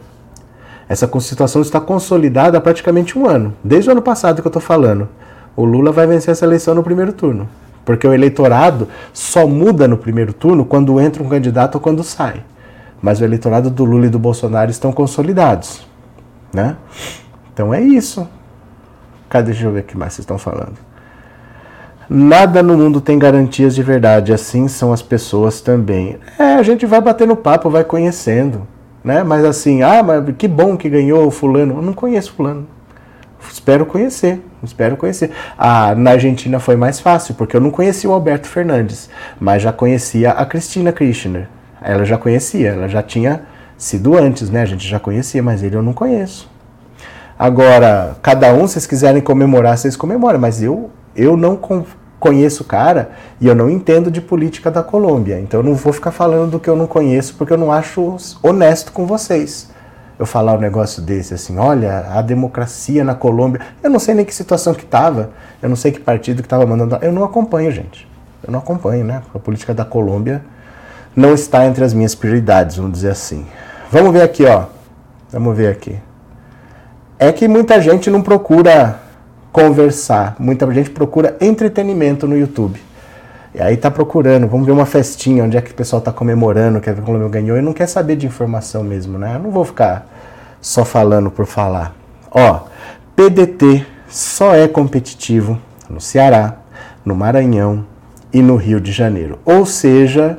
Essa situação está consolidada há praticamente um ano, desde o ano passado que eu estou falando. O Lula vai vencer essa eleição no primeiro turno. Porque o eleitorado só muda no primeiro turno quando entra um candidato ou quando sai mas o eleitorado do Lula e do Bolsonaro estão consolidados, né? Então é isso. Cadê? Deixa eu ver o que mais vocês estão falando. Nada no mundo tem garantias de verdade, assim são as pessoas também. É, a gente vai batendo papo, vai conhecendo, né? Mas assim, ah, mas que bom que ganhou o fulano. Eu não conheço fulano. Espero conhecer, espero conhecer. Ah, na Argentina foi mais fácil, porque eu não conhecia o Alberto Fernandes, mas já conhecia a Cristina Kirchner. Ela já conhecia, ela já tinha sido antes, né? A gente já conhecia, mas ele eu não conheço. Agora, cada um, se vocês quiserem comemorar, vocês comemoram, mas eu, eu não conheço o cara e eu não entendo de política da Colômbia. Então eu não vou ficar falando do que eu não conheço porque eu não acho honesto com vocês. Eu falar um negócio desse assim, olha, a democracia na Colômbia, eu não sei nem que situação que estava, eu não sei que partido que estava mandando, eu não acompanho, gente. Eu não acompanho, né? A política da Colômbia não está entre as minhas prioridades, vamos dizer assim. Vamos ver aqui, ó. Vamos ver aqui. É que muita gente não procura conversar, muita gente procura entretenimento no YouTube. E aí tá procurando, vamos ver uma festinha, onde é que o pessoal tá comemorando, quer ver como eu ganhou, e não quer saber de informação mesmo, né? Eu não vou ficar só falando por falar. Ó, PDT só é competitivo no Ceará, no Maranhão e no Rio de Janeiro. Ou seja,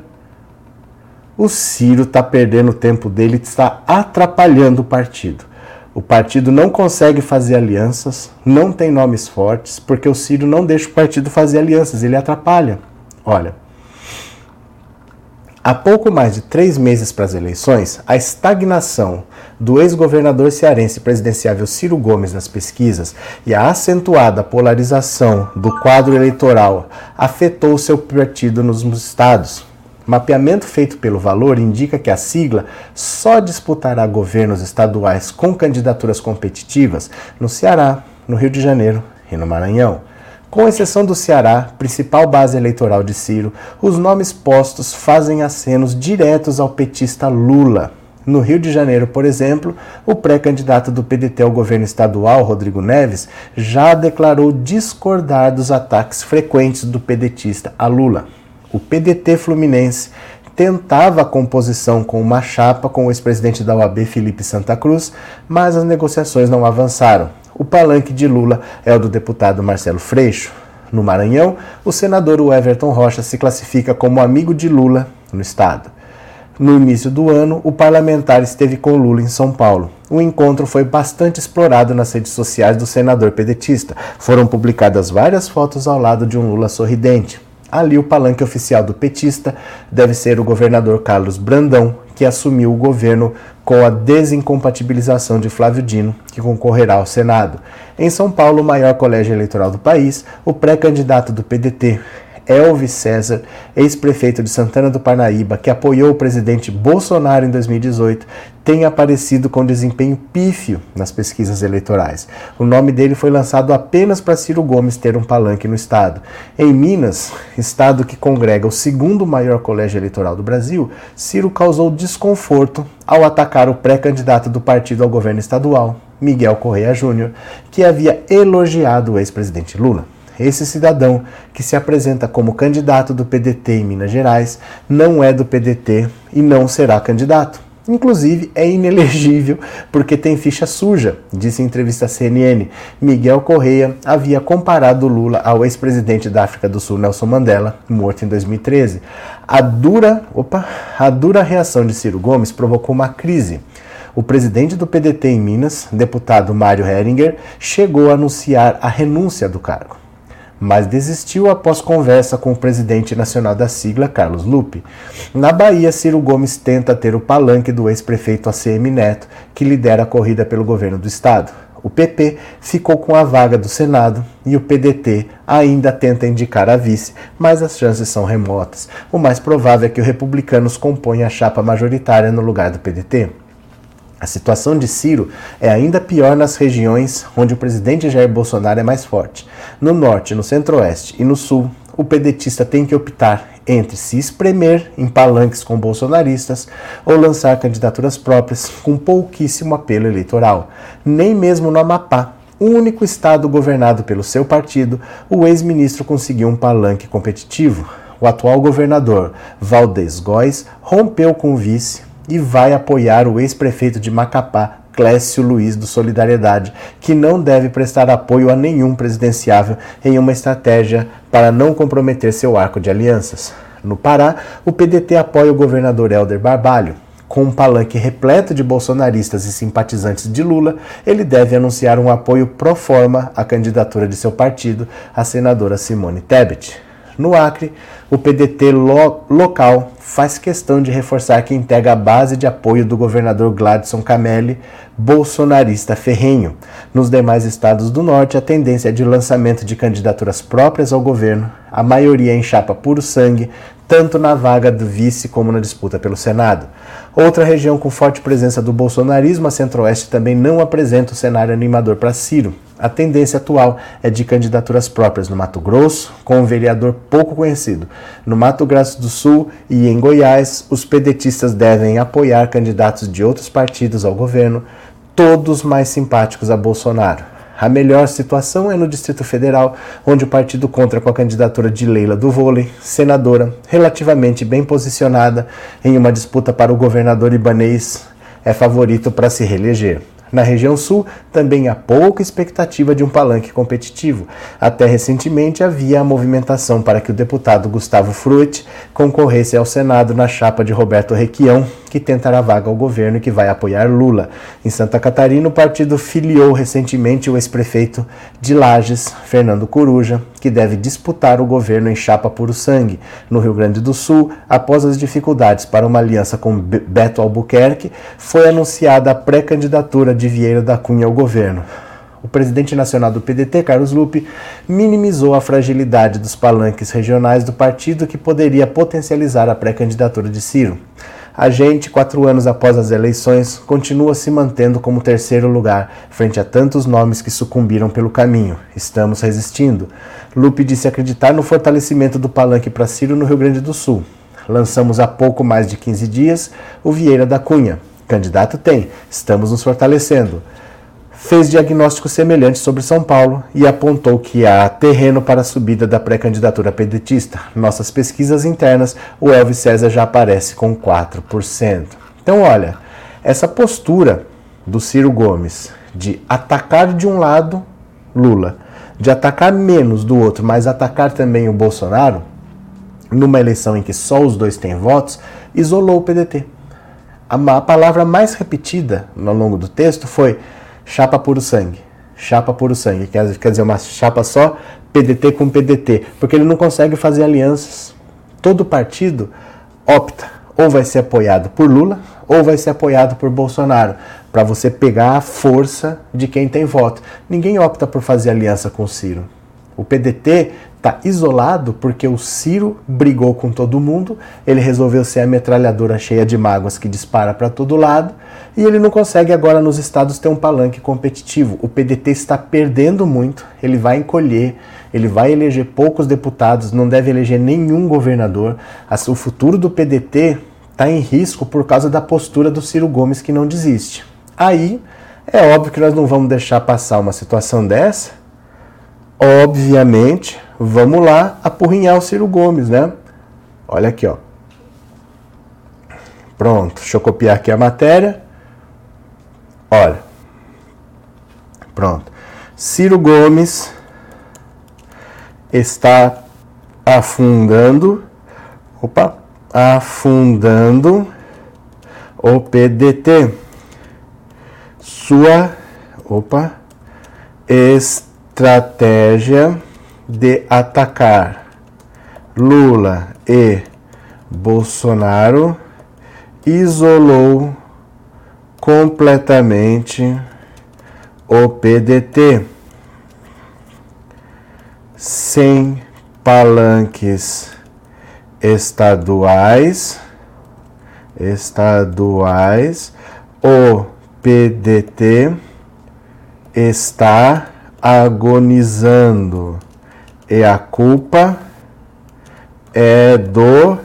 o Ciro está perdendo o tempo dele, está atrapalhando o partido. O partido não consegue fazer alianças, não tem nomes fortes, porque o Ciro não deixa o partido fazer alianças, ele atrapalha. Olha, há pouco mais de três meses para as eleições, a estagnação do ex-governador cearense presidenciável Ciro Gomes nas pesquisas e a acentuada polarização do quadro eleitoral afetou seu partido nos estados. Mapeamento feito pelo Valor indica que a sigla só disputará governos estaduais com candidaturas competitivas no Ceará, no Rio de Janeiro e no Maranhão. Com exceção do Ceará, principal base eleitoral de Ciro, os nomes postos fazem acenos diretos ao petista Lula. No Rio de Janeiro, por exemplo, o pré-candidato do PDT ao governo estadual, Rodrigo Neves, já declarou discordar dos ataques frequentes do pedetista a Lula o PDT Fluminense tentava a composição com uma chapa com o ex-presidente da OAB, Felipe Santa Cruz, mas as negociações não avançaram. O palanque de Lula é o do deputado Marcelo Freixo. No Maranhão, o senador Everton Rocha se classifica como amigo de Lula no estado. No início do ano, o parlamentar esteve com Lula em São Paulo. O encontro foi bastante explorado nas redes sociais do senador pedetista. Foram publicadas várias fotos ao lado de um Lula sorridente. Ali, o palanque oficial do petista deve ser o governador Carlos Brandão, que assumiu o governo com a desincompatibilização de Flávio Dino, que concorrerá ao Senado. Em São Paulo, o maior colégio eleitoral do país, o pré-candidato do PDT, Elvis César, ex-prefeito de Santana do Parnaíba, que apoiou o presidente Bolsonaro em 2018, tem aparecido com desempenho pífio nas pesquisas eleitorais. O nome dele foi lançado apenas para Ciro Gomes ter um palanque no estado. Em Minas, estado que congrega o segundo maior colégio eleitoral do Brasil, Ciro causou desconforto ao atacar o pré-candidato do partido ao governo estadual, Miguel Correia Júnior, que havia elogiado o ex-presidente Lula. Esse cidadão, que se apresenta como candidato do PDT em Minas Gerais, não é do PDT e não será candidato. Inclusive, é inelegível porque tem ficha suja, disse em entrevista à CNN. Miguel Correia havia comparado Lula ao ex-presidente da África do Sul, Nelson Mandela, morto em 2013. A dura, opa, a dura reação de Ciro Gomes provocou uma crise. O presidente do PDT em Minas, deputado Mário Heringer, chegou a anunciar a renúncia do cargo mas desistiu após conversa com o presidente nacional da sigla, Carlos Lupe. Na Bahia, Ciro Gomes tenta ter o palanque do ex-prefeito ACM Neto, que lidera a corrida pelo governo do estado. O PP ficou com a vaga do Senado e o PDT ainda tenta indicar a vice, mas as chances são remotas. O mais provável é que os republicanos componham a chapa majoritária no lugar do PDT. A situação de Ciro é ainda pior nas regiões onde o presidente Jair Bolsonaro é mais forte. No norte, no centro-oeste e no sul, o pedetista tem que optar entre se espremer em palanques com bolsonaristas ou lançar candidaturas próprias com pouquíssimo apelo eleitoral. Nem mesmo no Amapá, o único estado governado pelo seu partido, o ex-ministro conseguiu um palanque competitivo. O atual governador, Valdez Góes, rompeu com o vice e vai apoiar o ex-prefeito de Macapá, Clécio Luiz do Solidariedade, que não deve prestar apoio a nenhum presidenciável em uma estratégia para não comprometer seu arco de alianças. No Pará, o PDT apoia o governador Helder Barbalho. Com um palanque repleto de bolsonaristas e simpatizantes de Lula, ele deve anunciar um apoio pro forma à candidatura de seu partido, a senadora Simone Tebet. No Acre, o PDT lo local faz questão de reforçar que integra a base de apoio do governador Gladson Camelli, bolsonarista ferrenho. Nos demais estados do norte, a tendência é de lançamento de candidaturas próprias ao governo, a maioria em chapa puro sangue, tanto na vaga do vice como na disputa pelo Senado. Outra região com forte presença do bolsonarismo, a Centro-Oeste, também não apresenta o cenário animador para Ciro. A tendência atual é de candidaturas próprias no Mato Grosso, com um vereador pouco conhecido. No Mato Grosso do Sul e em Goiás, os pedetistas devem apoiar candidatos de outros partidos ao governo, todos mais simpáticos a Bolsonaro. A melhor situação é no Distrito Federal, onde o partido conta com a candidatura de Leila do Vôlei, senadora, relativamente bem posicionada em uma disputa para o governador ibanês, é favorito para se reeleger. Na região sul, também há pouca expectativa de um palanque competitivo. Até recentemente havia a movimentação para que o deputado Gustavo Fruit concorresse ao Senado na chapa de Roberto Requião, que tentará vaga ao governo e que vai apoiar Lula. Em Santa Catarina, o partido filiou recentemente o ex-prefeito de Lages, Fernando Coruja, que deve disputar o governo em chapa puro sangue. No Rio Grande do Sul, após as dificuldades para uma aliança com Beto Albuquerque, foi anunciada a pré-candidatura de Vieira da Cunha ao governo. O presidente nacional do PDT, Carlos Lupe, minimizou a fragilidade dos palanques regionais do partido que poderia potencializar a pré-candidatura de Ciro. A gente, quatro anos após as eleições, continua se mantendo como terceiro lugar, frente a tantos nomes que sucumbiram pelo caminho. Estamos resistindo. Lupe disse acreditar no fortalecimento do palanque para Ciro no Rio Grande do Sul. Lançamos há pouco mais de 15 dias o Vieira da Cunha. Candidato tem, estamos nos fortalecendo. Fez diagnóstico semelhante sobre São Paulo e apontou que há terreno para a subida da pré-candidatura pedetista. Nossas pesquisas internas, o Elvis César já aparece com 4%. Então, olha, essa postura do Ciro Gomes de atacar de um lado Lula, de atacar menos do outro, mas atacar também o Bolsonaro, numa eleição em que só os dois têm votos, isolou o PDT. A, palavra mais repetida ao longo do texto foi chapa puro sangue. Chapa puro sangue, quer, quer dizer, uma chapa só, PDT com PDT, porque ele não consegue fazer alianças. Todo partido opta, ou vai ser apoiado por Lula, ou vai ser apoiado por Bolsonaro, para você pegar a força de quem tem voto. Ninguém opta por fazer aliança com o Ciro. O PDT está isolado porque o Ciro brigou com todo mundo, ele resolveu ser a metralhadora cheia de mágoas que dispara para todo lado e ele não consegue agora nos estados ter um palanque competitivo. O PDT está perdendo muito, ele vai encolher, ele vai eleger poucos deputados, não deve eleger nenhum governador. O futuro do PDT está em risco por causa da postura do Ciro Gomes que não desiste. Aí é óbvio que nós não vamos deixar passar uma situação dessa. Obviamente, Vamos lá apurrinhar o Ciro Gomes, né? Olha aqui, ó. Pronto, deixa eu copiar aqui a matéria. Olha. Pronto. Ciro Gomes está afundando, opa, afundando o PDT. Sua, opa, estratégia de atacar Lula e Bolsonaro isolou completamente o PDT sem palanques estaduais estaduais o PDT está agonizando e a culpa é do.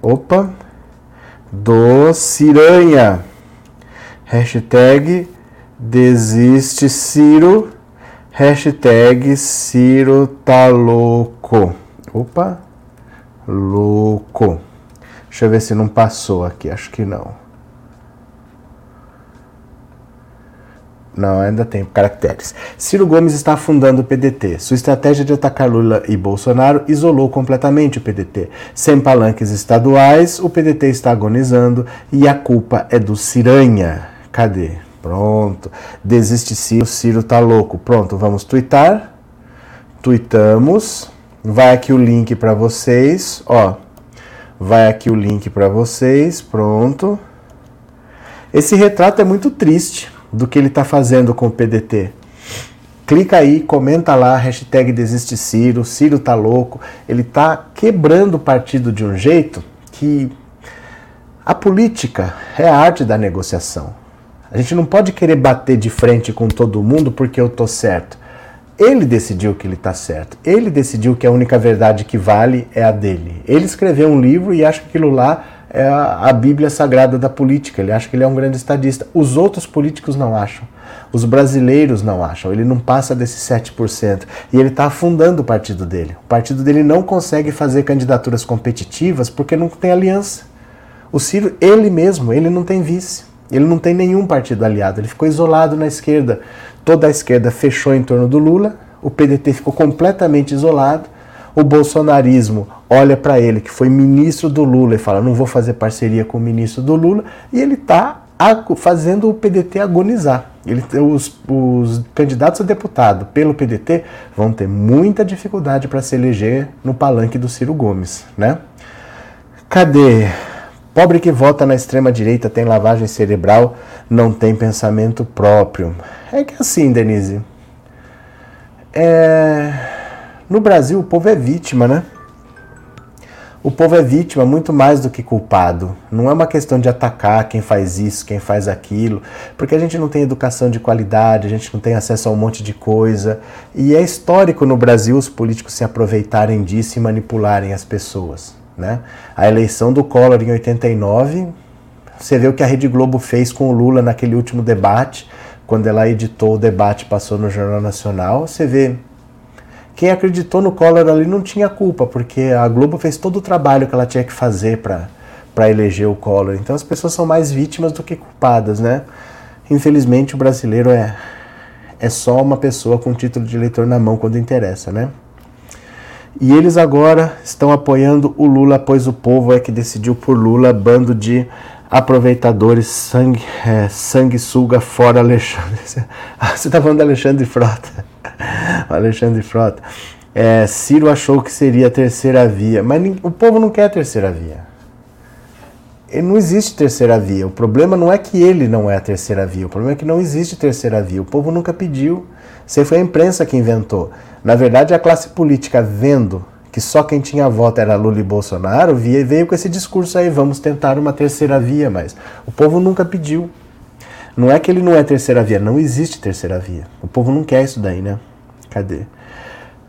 Opa! Do Ciranha. Hashtag desiste Ciro. Hashtag Ciro tá louco. Opa! Louco. Deixa eu ver se não passou aqui. Acho que não. Não, ainda tem caracteres. Ciro Gomes está afundando o PDT. Sua estratégia de atacar Lula e Bolsonaro isolou completamente o PDT. Sem palanques estaduais, o PDT está agonizando e a culpa é do Ciranha. Cadê? Pronto. Desiste Ciro, Ciro tá louco. Pronto, vamos twittar. Tweetamos. Vai aqui o link para vocês, ó. Vai aqui o link para vocês. Pronto. Esse retrato é muito triste do que ele está fazendo com o PDT. Clica aí, comenta lá, hashtag desiste Ciro, Ciro tá louco. Ele está quebrando o partido de um jeito que a política é a arte da negociação. A gente não pode querer bater de frente com todo mundo porque eu tô certo. Ele decidiu que ele está certo. Ele decidiu que a única verdade que vale é a dele. Ele escreveu um livro e acha que aquilo lá é a, Bíblia Sagrada da política. Ele acha que ele é um grande estadista. Os outros políticos não acham. Os brasileiros não acham. Ele não passa desses 7%. E ele está afundando o partido dele. O partido dele não consegue fazer candidaturas competitivas porque não tem aliança. O Ciro, ele mesmo, ele não tem vice. Ele não tem nenhum partido aliado. Ele ficou isolado na esquerda. Toda a esquerda fechou em torno do Lula. O PDT ficou completamente isolado. O bolsonarismo olha para ele, que foi ministro do Lula, e fala: não vou fazer parceria com o ministro do Lula, e ele está fazendo o PDT agonizar. Ele, os, os candidatos a deputado pelo PDT vão ter muita dificuldade para se eleger no palanque do Ciro Gomes, né? Cadê? Pobre que vota na extrema direita tem lavagem cerebral, não tem pensamento próprio. É que assim, Denise. É... No Brasil o povo é vítima, né? O povo é vítima muito mais do que culpado. Não é uma questão de atacar quem faz isso, quem faz aquilo, porque a gente não tem educação de qualidade, a gente não tem acesso a um monte de coisa. E é histórico no Brasil os políticos se aproveitarem disso e manipularem as pessoas. Né? A eleição do Collor em 89, você vê o que a Rede Globo fez com o Lula naquele último debate quando ela editou o debate, passou no Jornal Nacional, você vê quem acreditou no Collor ali não tinha culpa, porque a Globo fez todo o trabalho que ela tinha que fazer para eleger o Collor. Então as pessoas são mais vítimas do que culpadas, né? Infelizmente o brasileiro é, é só uma pessoa com título de eleitor na mão quando interessa, né? E eles agora estão apoiando o Lula, pois o povo é que decidiu por Lula, bando de aproveitadores, sangue, é, sanguessuga fora Alexandre. Você está falando de Alexandre Frota. Alexandre Frota. É, Ciro achou que seria a terceira via, mas o povo não quer a terceira via. Ele não existe terceira via. O problema não é que ele não é a terceira via, o problema é que não existe terceira via. O povo nunca pediu. Você foi a imprensa que inventou. Na verdade, a classe política vendo que só quem tinha voto era Lula e Bolsonaro, veio com esse discurso aí, vamos tentar uma terceira via, mas o povo nunca pediu. Não é que ele não é terceira via, não existe terceira via. O povo não quer isso daí, né? Cadê?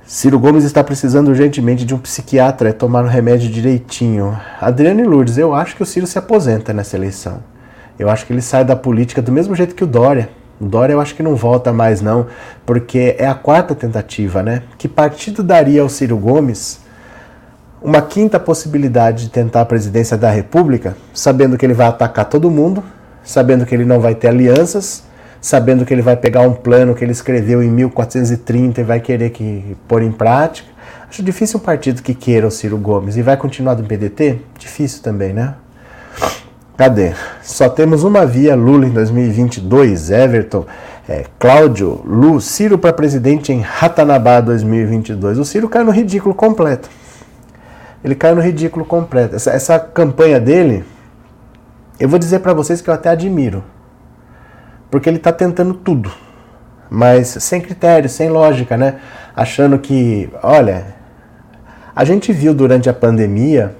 Ciro Gomes está precisando urgentemente de um psiquiatra e tomar o remédio direitinho. Adriane Lourdes, eu acho que o Ciro se aposenta nessa eleição. Eu acho que ele sai da política do mesmo jeito que o Dória. O Dória eu acho que não volta mais não, porque é a quarta tentativa, né? Que partido daria ao Ciro Gomes uma quinta possibilidade de tentar a presidência da República, sabendo que ele vai atacar todo mundo, sabendo que ele não vai ter alianças, sabendo que ele vai pegar um plano que ele escreveu em 1430 e vai querer que pôr em prática. Acho difícil um partido que queira o Ciro Gomes e vai continuar do PDT? Difícil também, né? Cadê? Só temos uma via Lula em 2022, Everton, é, Cláudio, Lu, Ciro para presidente em Ratanabá 2022. O Ciro cai no ridículo completo. Ele cai no ridículo completo. Essa, essa campanha dele, eu vou dizer para vocês que eu até admiro. Porque ele está tentando tudo, mas sem critério, sem lógica, né? Achando que, olha, a gente viu durante a pandemia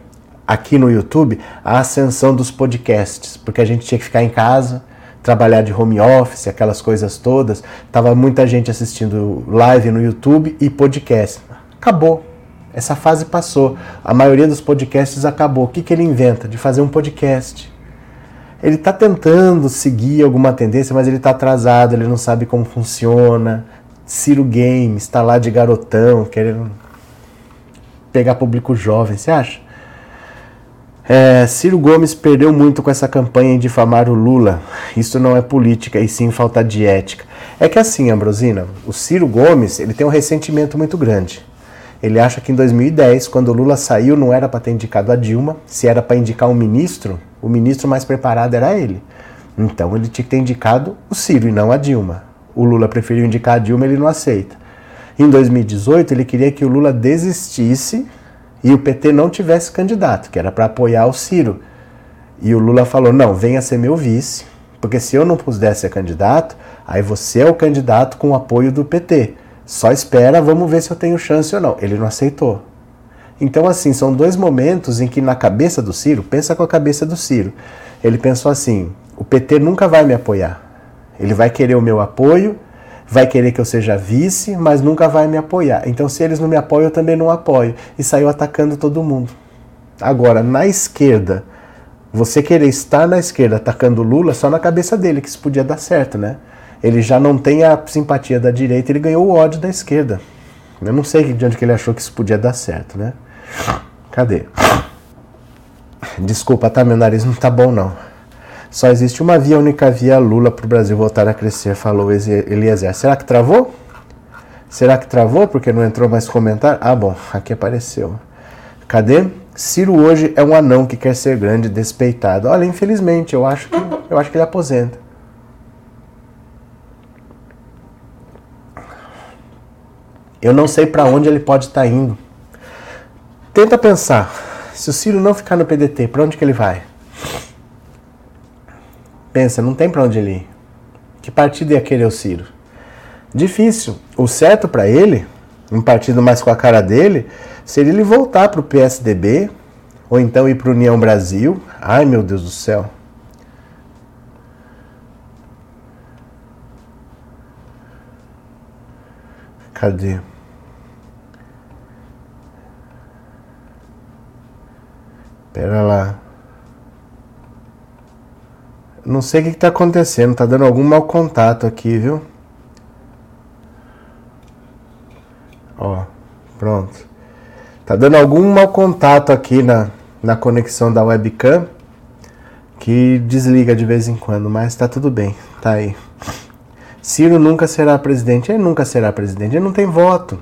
aqui no YouTube a ascensão dos podcasts, porque a gente tinha que ficar em casa, trabalhar de home office, aquelas coisas todas. Tava muita gente assistindo live no YouTube e podcast. Acabou. Essa fase passou. A maioria dos podcasts acabou. O que, que ele inventa? De fazer um podcast. Ele está tentando seguir alguma tendência, mas ele está atrasado, ele não sabe como funciona. Ciro Games está lá de garotão, querendo pegar público jovem, você acha? É, Ciro Gomes perdeu muito com essa campanha em difamar o Lula. Isso não é política, e sim falta de ética. É que assim, Ambrosina, o Ciro Gomes ele tem um ressentimento muito grande. Ele acha que em 2010, quando o Lula saiu, não era para ter indicado a Dilma. Se era para indicar um ministro, o ministro mais preparado era ele. Então ele tinha que ter indicado o Ciro e não a Dilma. O Lula preferiu indicar a Dilma, ele não aceita. Em 2018, ele queria que o Lula desistisse e o PT não tivesse candidato, que era para apoiar o Ciro. E o Lula falou: não, venha ser meu vice, porque se eu não pudesse ser candidato, aí você é o candidato com o apoio do PT. Só espera, vamos ver se eu tenho chance ou não. Ele não aceitou. Então, assim, são dois momentos em que, na cabeça do Ciro, pensa com a cabeça do Ciro. Ele pensou assim: o PT nunca vai me apoiar. Ele vai querer o meu apoio, vai querer que eu seja vice, mas nunca vai me apoiar. Então, se eles não me apoiam, eu também não apoio. E saiu atacando todo mundo. Agora, na esquerda, você querer estar na esquerda atacando Lula, só na cabeça dele que isso podia dar certo, né? Ele já não tem a simpatia da direita, ele ganhou o ódio da esquerda. Eu não sei de onde que ele achou que isso podia dar certo, né? Cadê? Desculpa, tá? Meu nariz não tá bom, não. Só existe uma via, única via Lula para o Brasil voltar a crescer, falou Eliezer. Será que travou? Será que travou porque não entrou mais comentário? Ah, bom, aqui apareceu. Cadê? Ciro hoje é um anão que quer ser grande, despeitado. Olha, infelizmente, eu acho que, eu acho que ele aposenta. Eu não sei para onde ele pode estar tá indo. Tenta pensar, se o Ciro não ficar no PDT, para onde que ele vai? Pensa, não tem para onde ele ir. Que partido ia querer o Ciro? Difícil. O certo para ele, um partido mais com a cara dele, seria ele voltar para o PSDB ou então ir para União Brasil. Ai meu Deus do céu. Cadê? Pera lá. Não sei o que está acontecendo, tá dando algum mau contato aqui, viu? Ó, pronto. Tá dando algum mau contato aqui na, na conexão da webcam que desliga de vez em quando, mas tá tudo bem, tá aí. Ciro nunca será presidente, ele nunca será presidente, ele não tem voto.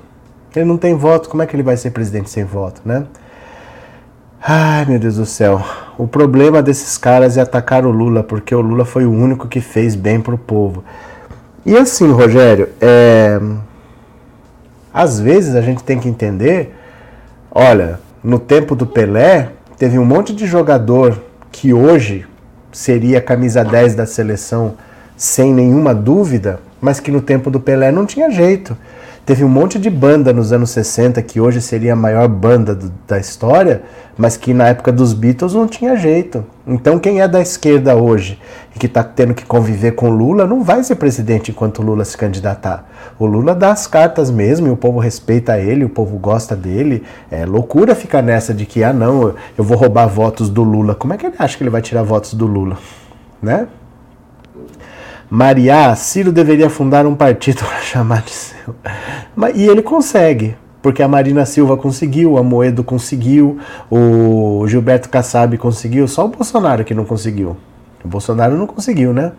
Ele não tem voto, como é que ele vai ser presidente sem voto, né? Ai, meu Deus do céu. O problema desses caras é atacar o Lula, porque o Lula foi o único que fez bem pro povo. E assim, Rogério, é... às vezes a gente tem que entender, olha, no tempo do Pelé, teve um monte de jogador que hoje seria camisa 10 da seleção sem nenhuma dúvida, mas que no tempo do Pelé não tinha jeito. Teve um monte de banda nos anos 60 que hoje seria a maior banda do, da história, mas que na época dos Beatles não tinha jeito. Então quem é da esquerda hoje e que está tendo que conviver com Lula não vai ser presidente enquanto Lula se candidatar. O Lula dá as cartas mesmo e o povo respeita ele, o povo gosta dele. É loucura ficar nessa de que, ah não, eu vou roubar votos do Lula. Como é que ele acha que ele vai tirar votos do Lula? Né? Mariá, Ciro deveria fundar um partido para chamar de seu. E ele consegue, porque a Marina Silva conseguiu, a Moedo conseguiu, o Gilberto Kassab conseguiu, só o Bolsonaro que não conseguiu. O Bolsonaro não conseguiu, né?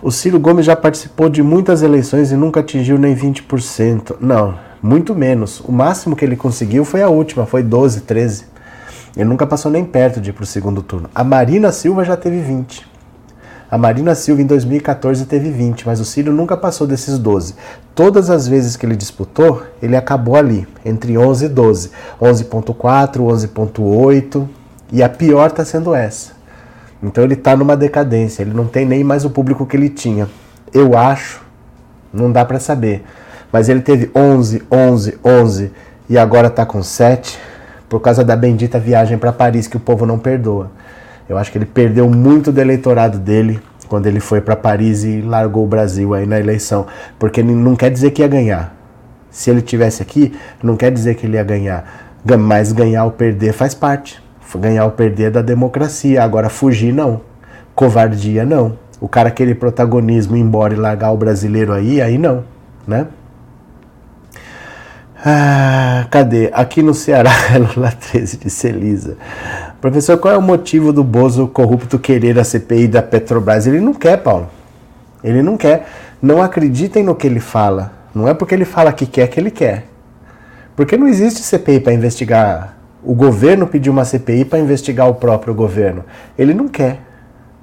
O Ciro Gomes já participou de muitas eleições e nunca atingiu nem 20%. Não, muito menos. O máximo que ele conseguiu foi a última, foi 12, 13. Ele nunca passou nem perto de ir para o segundo turno. A Marina Silva já teve 20. A Marina Silva em 2014 teve 20, mas o Ciro nunca passou desses 12. Todas as vezes que ele disputou, ele acabou ali, entre 11 e 12. 11.4, 11.8, e a pior está sendo essa. Então ele está numa decadência, ele não tem nem mais o público que ele tinha. Eu acho, não dá para saber, mas ele teve 11, 11, 11 e agora está com 7 por causa da bendita viagem para Paris que o povo não perdoa. Eu acho que ele perdeu muito do eleitorado dele quando ele foi para Paris e largou o Brasil aí na eleição, porque não quer dizer que ia ganhar. Se ele tivesse aqui, não quer dizer que ele ia ganhar, mas ganhar ou perder faz parte. Ganhar ou perder é da democracia, agora fugir não. Covardia não. O cara querer protagonismo, embora e largar o brasileiro aí, aí não, né? Ah, cadê? Aqui no Ceará, Lula 13 de Celisa. Professor, qual é o motivo do Bozo corrupto querer a CPI da Petrobras? Ele não quer, Paulo. Ele não quer. Não acreditem no que ele fala. Não é porque ele fala que quer que ele quer. Porque não existe CPI para investigar. O governo pediu uma CPI para investigar o próprio governo. Ele não quer.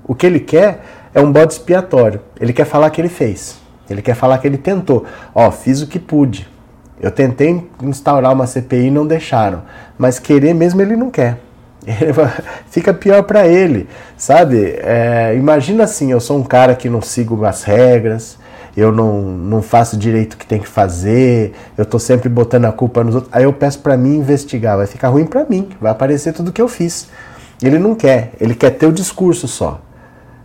O que ele quer é um bode expiatório. Ele quer falar que ele fez. Ele quer falar que ele tentou. Ó, fiz o que pude eu tentei instaurar uma CPI e não deixaram. Mas querer mesmo ele não quer. Fica pior para ele, sabe? É, imagina assim, eu sou um cara que não sigo as regras, eu não, não faço direito o que tem que fazer, eu tô sempre botando a culpa nos outros. Aí eu peço para mim investigar, vai ficar ruim para mim, vai aparecer tudo que eu fiz. Ele não quer, ele quer ter o discurso só.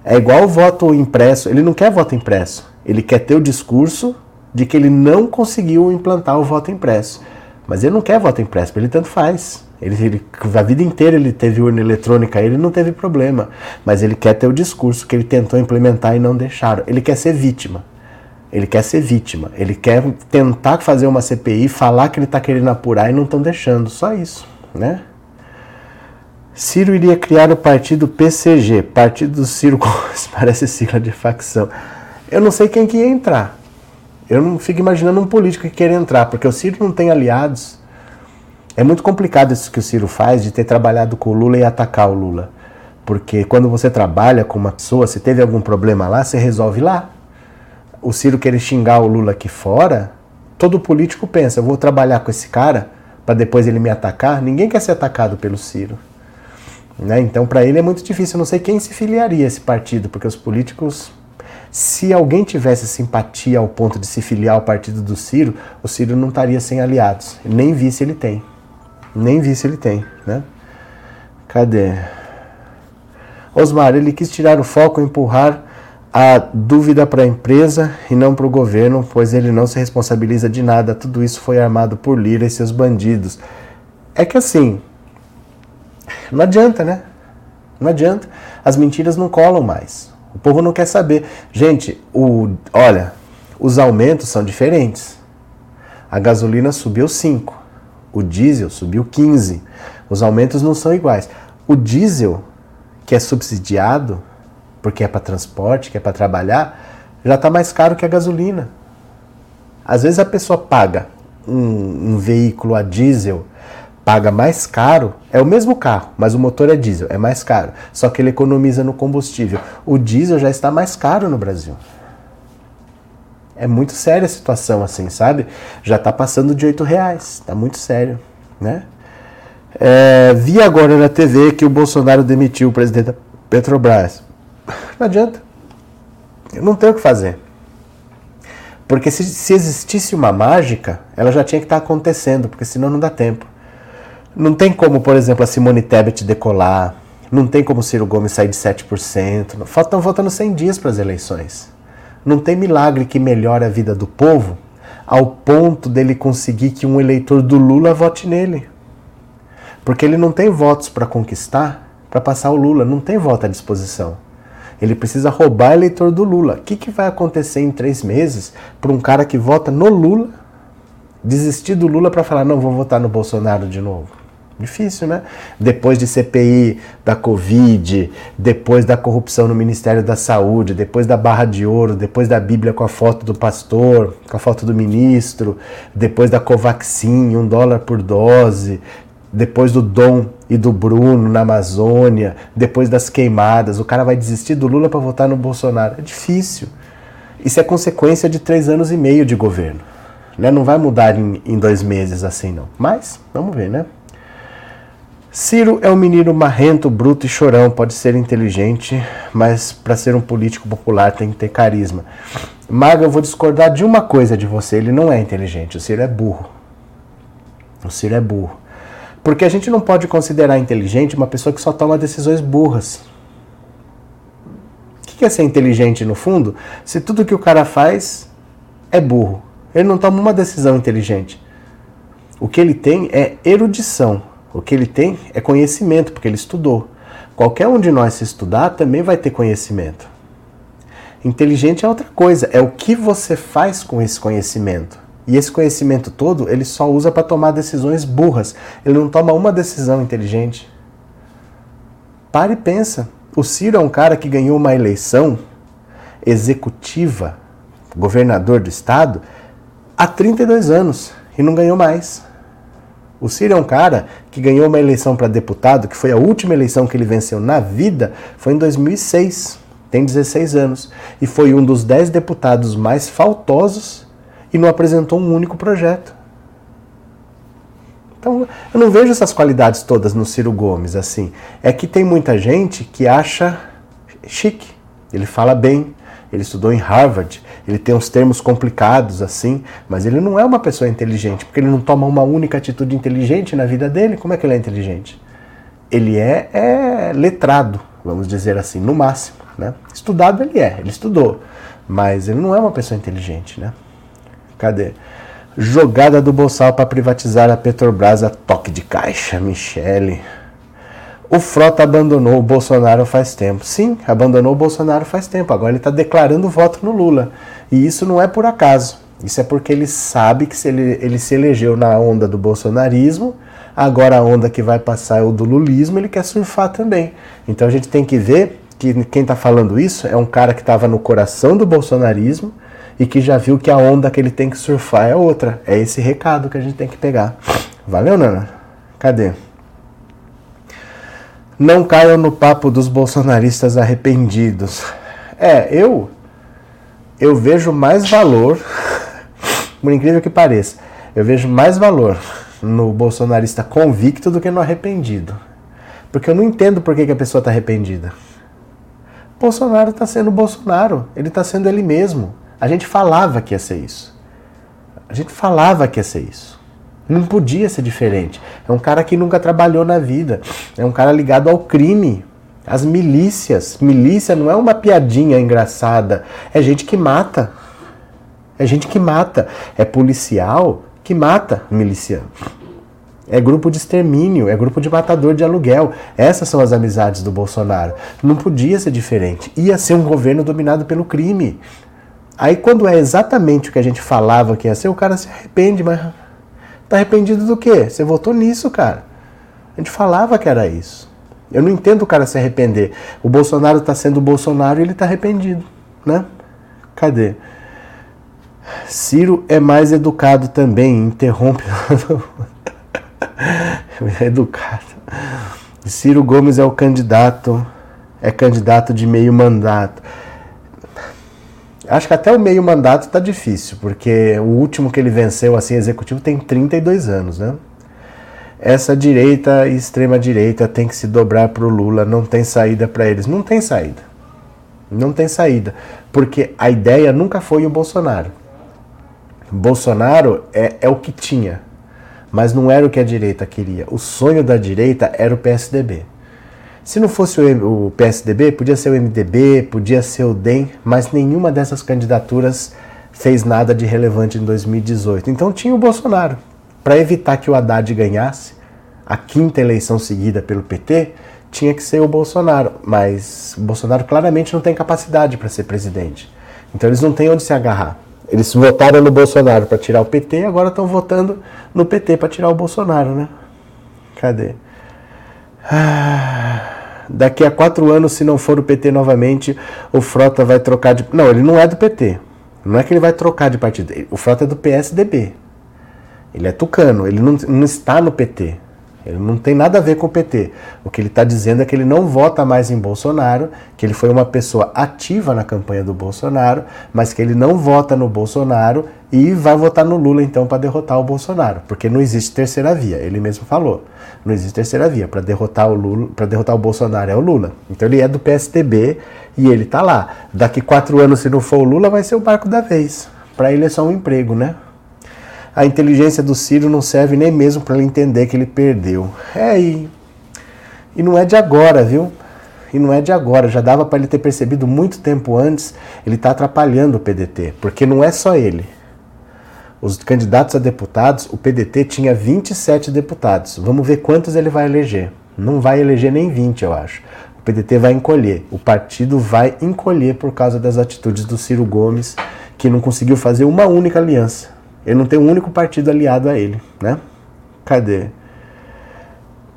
É igual o voto impresso, ele não quer voto impresso, ele quer ter o discurso de que ele não conseguiu implantar o voto impresso. Mas ele não quer voto impresso, ele tanto faz. Ele, ele, a vida inteira ele teve urna eletrônica, ele não teve problema. Mas ele quer ter o discurso que ele tentou implementar e não deixaram. Ele quer ser vítima. Ele quer ser vítima. Ele quer tentar fazer uma CPI, falar que ele está querendo apurar e não estão deixando. Só isso, né? Ciro iria criar o partido PCG, Partido do Ciro parece sigla de facção. Eu não sei quem que ia entrar. Eu não fico imaginando um político que quer entrar, porque o Ciro não tem aliados. É muito complicado isso que o Ciro faz de ter trabalhado com o Lula e atacar o Lula. Porque quando você trabalha com uma pessoa, se teve algum problema lá, você resolve lá. O Ciro querer xingar o Lula aqui fora, todo político pensa, eu vou trabalhar com esse cara para depois ele me atacar. Ninguém quer ser atacado pelo Ciro. Né? Então, para ele é muito difícil. Eu não sei quem se filiaria a esse partido, porque os políticos se alguém tivesse simpatia ao ponto de se filiar ao partido do Ciro, o Ciro não estaria sem aliados. Nem vice ele tem. Nem vice ele tem, né? Cadê? Osmar, ele quis tirar o foco e empurrar a dúvida para a empresa e não para o governo, pois ele não se responsabiliza de nada. Tudo isso foi armado por Lira e seus bandidos. É que assim, não adianta, né? Não adianta. As mentiras não colam mais. O povo não quer saber. Gente, o, olha, os aumentos são diferentes. A gasolina subiu 5, o diesel subiu 15. Os aumentos não são iguais. O diesel, que é subsidiado, porque é para transporte, que é para trabalhar, já está mais caro que a gasolina. Às vezes a pessoa paga um, um veículo a diesel paga mais caro, é o mesmo carro, mas o motor é diesel, é mais caro. Só que ele economiza no combustível. O diesel já está mais caro no Brasil. É muito séria a situação assim, sabe? Já está passando de 8 reais. Está muito sério, né? É, vi agora na TV que o Bolsonaro demitiu o presidente da Petrobras. Não adianta. Eu não tenho o que fazer. Porque se, se existisse uma mágica, ela já tinha que estar tá acontecendo, porque senão não dá tempo. Não tem como, por exemplo, a Simone Tebet decolar, não tem como o Ciro Gomes sair de 7%. Faltam faltando 100 dias para as eleições. Não tem milagre que melhore a vida do povo ao ponto dele conseguir que um eleitor do Lula vote nele. Porque ele não tem votos para conquistar, para passar o Lula, não tem voto à disposição. Ele precisa roubar eleitor do Lula. O que, que vai acontecer em três meses para um cara que vota no Lula desistir do Lula para falar, não, vou votar no Bolsonaro de novo? Difícil, né? Depois de CPI da Covid, depois da corrupção no Ministério da Saúde, depois da barra de ouro, depois da Bíblia com a foto do pastor, com a foto do ministro, depois da Covaxin, um dólar por dose, depois do Dom e do Bruno na Amazônia, depois das queimadas, o cara vai desistir do Lula para votar no Bolsonaro. É difícil. Isso é consequência de três anos e meio de governo. Né? Não vai mudar em, em dois meses assim, não. Mas, vamos ver, né? Ciro é um menino marrento, bruto e chorão. Pode ser inteligente, mas para ser um político popular tem que ter carisma. Maga, eu vou discordar de uma coisa de você: ele não é inteligente. O Ciro é burro. O Ciro é burro. Porque a gente não pode considerar inteligente uma pessoa que só toma decisões burras. O que é ser inteligente no fundo? Se tudo que o cara faz é burro. Ele não toma uma decisão inteligente. O que ele tem é erudição o que ele tem é conhecimento, porque ele estudou. Qualquer um de nós, se estudar, também vai ter conhecimento. Inteligente é outra coisa, é o que você faz com esse conhecimento. E esse conhecimento todo, ele só usa para tomar decisões burras. Ele não toma uma decisão inteligente. Pare e pensa. O Ciro é um cara que ganhou uma eleição executiva, governador do estado, há 32 anos e não ganhou mais. O Ciro é um cara que ganhou uma eleição para deputado, que foi a última eleição que ele venceu na vida, foi em 2006. Tem 16 anos. E foi um dos 10 deputados mais faltosos e não apresentou um único projeto. Então, eu não vejo essas qualidades todas no Ciro Gomes assim. É que tem muita gente que acha chique. Ele fala bem, ele estudou em Harvard, ele tem uns termos complicados assim, mas ele não é uma pessoa inteligente, porque ele não toma uma única atitude inteligente na vida dele. Como é que ele é inteligente? Ele é, é letrado, vamos dizer assim, no máximo. Né? Estudado ele é, ele estudou, mas ele não é uma pessoa inteligente. Né? Cadê? Jogada do Bolsal para privatizar a Petrobras a toque de caixa, Michele. O Frota abandonou o Bolsonaro faz tempo. Sim, abandonou o Bolsonaro faz tempo. Agora ele está declarando voto no Lula. E isso não é por acaso. Isso é porque ele sabe que se ele, ele se elegeu na onda do bolsonarismo, agora a onda que vai passar é o do lulismo, ele quer surfar também. Então a gente tem que ver que quem está falando isso é um cara que estava no coração do bolsonarismo e que já viu que a onda que ele tem que surfar é outra. É esse recado que a gente tem que pegar. Valeu, Nana? Cadê? Não caiam no papo dos bolsonaristas arrependidos. É, eu eu vejo mais valor, por incrível que pareça, eu vejo mais valor no bolsonarista convicto do que no arrependido. Porque eu não entendo por que, que a pessoa está arrependida. Bolsonaro está sendo Bolsonaro, ele está sendo ele mesmo. A gente falava que ia ser isso. A gente falava que ia ser isso. Não podia ser diferente. É um cara que nunca trabalhou na vida. É um cara ligado ao crime. As milícias. Milícia não é uma piadinha engraçada. É gente que mata. É gente que mata. É policial que mata miliciano. É grupo de extermínio, é grupo de matador de aluguel. Essas são as amizades do Bolsonaro. Não podia ser diferente. Ia ser um governo dominado pelo crime. Aí quando é exatamente o que a gente falava que ia ser, o cara se arrepende, mas tá arrependido do quê? Você votou nisso, cara. A gente falava que era isso. Eu não entendo o cara se arrepender. O Bolsonaro está sendo o Bolsonaro e ele está arrependido, né? Cadê? Ciro é mais educado também, interrompe. educado. Ciro Gomes é o candidato, é candidato de meio mandato. Acho que até o meio mandato tá difícil, porque o último que ele venceu assim executivo tem 32 anos, né? Essa direita e extrema direita tem que se dobrar para o Lula, não tem saída para eles. Não tem saída. Não tem saída, porque a ideia nunca foi o Bolsonaro. Bolsonaro é, é o que tinha, mas não era o que a direita queria. O sonho da direita era o PSDB. Se não fosse o, PSDB, podia ser o MDB, podia ser o DEM, mas nenhuma dessas candidaturas fez nada de relevante em 2018. Então tinha o Bolsonaro. Para evitar que o Haddad ganhasse a quinta eleição seguida pelo PT, tinha que ser o Bolsonaro. Mas o Bolsonaro claramente não tem capacidade para ser presidente. Então eles não têm onde se agarrar. Eles votaram no Bolsonaro para tirar o PT agora estão votando no PT para tirar o Bolsonaro, né? Cadê? Ah, daqui a quatro anos, se não for o PT novamente, o Frota vai trocar de. Não, ele não é do PT. Não é que ele vai trocar de partido. O Frota é do PSDB. Ele é tucano, ele não, não está no PT. Ele não tem nada a ver com o PT. O que ele está dizendo é que ele não vota mais em Bolsonaro, que ele foi uma pessoa ativa na campanha do Bolsonaro, mas que ele não vota no Bolsonaro e vai votar no Lula então para derrotar o Bolsonaro, porque não existe terceira via. Ele mesmo falou, não existe terceira via para derrotar o Lula, para derrotar o Bolsonaro é o Lula. Então ele é do PSDB e ele está lá. Daqui quatro anos, se não for o Lula, vai ser o barco da vez. Para ele é só um emprego, né? A inteligência do Ciro não serve nem mesmo para ele entender que ele perdeu. É, e, e não é de agora, viu? E não é de agora, já dava para ele ter percebido muito tempo antes, ele está atrapalhando o PDT, porque não é só ele. Os candidatos a deputados, o PDT tinha 27 deputados. Vamos ver quantos ele vai eleger. Não vai eleger nem 20, eu acho. O PDT vai encolher. O partido vai encolher por causa das atitudes do Ciro Gomes, que não conseguiu fazer uma única aliança. Ele não tem um único partido aliado a ele, né? Cadê?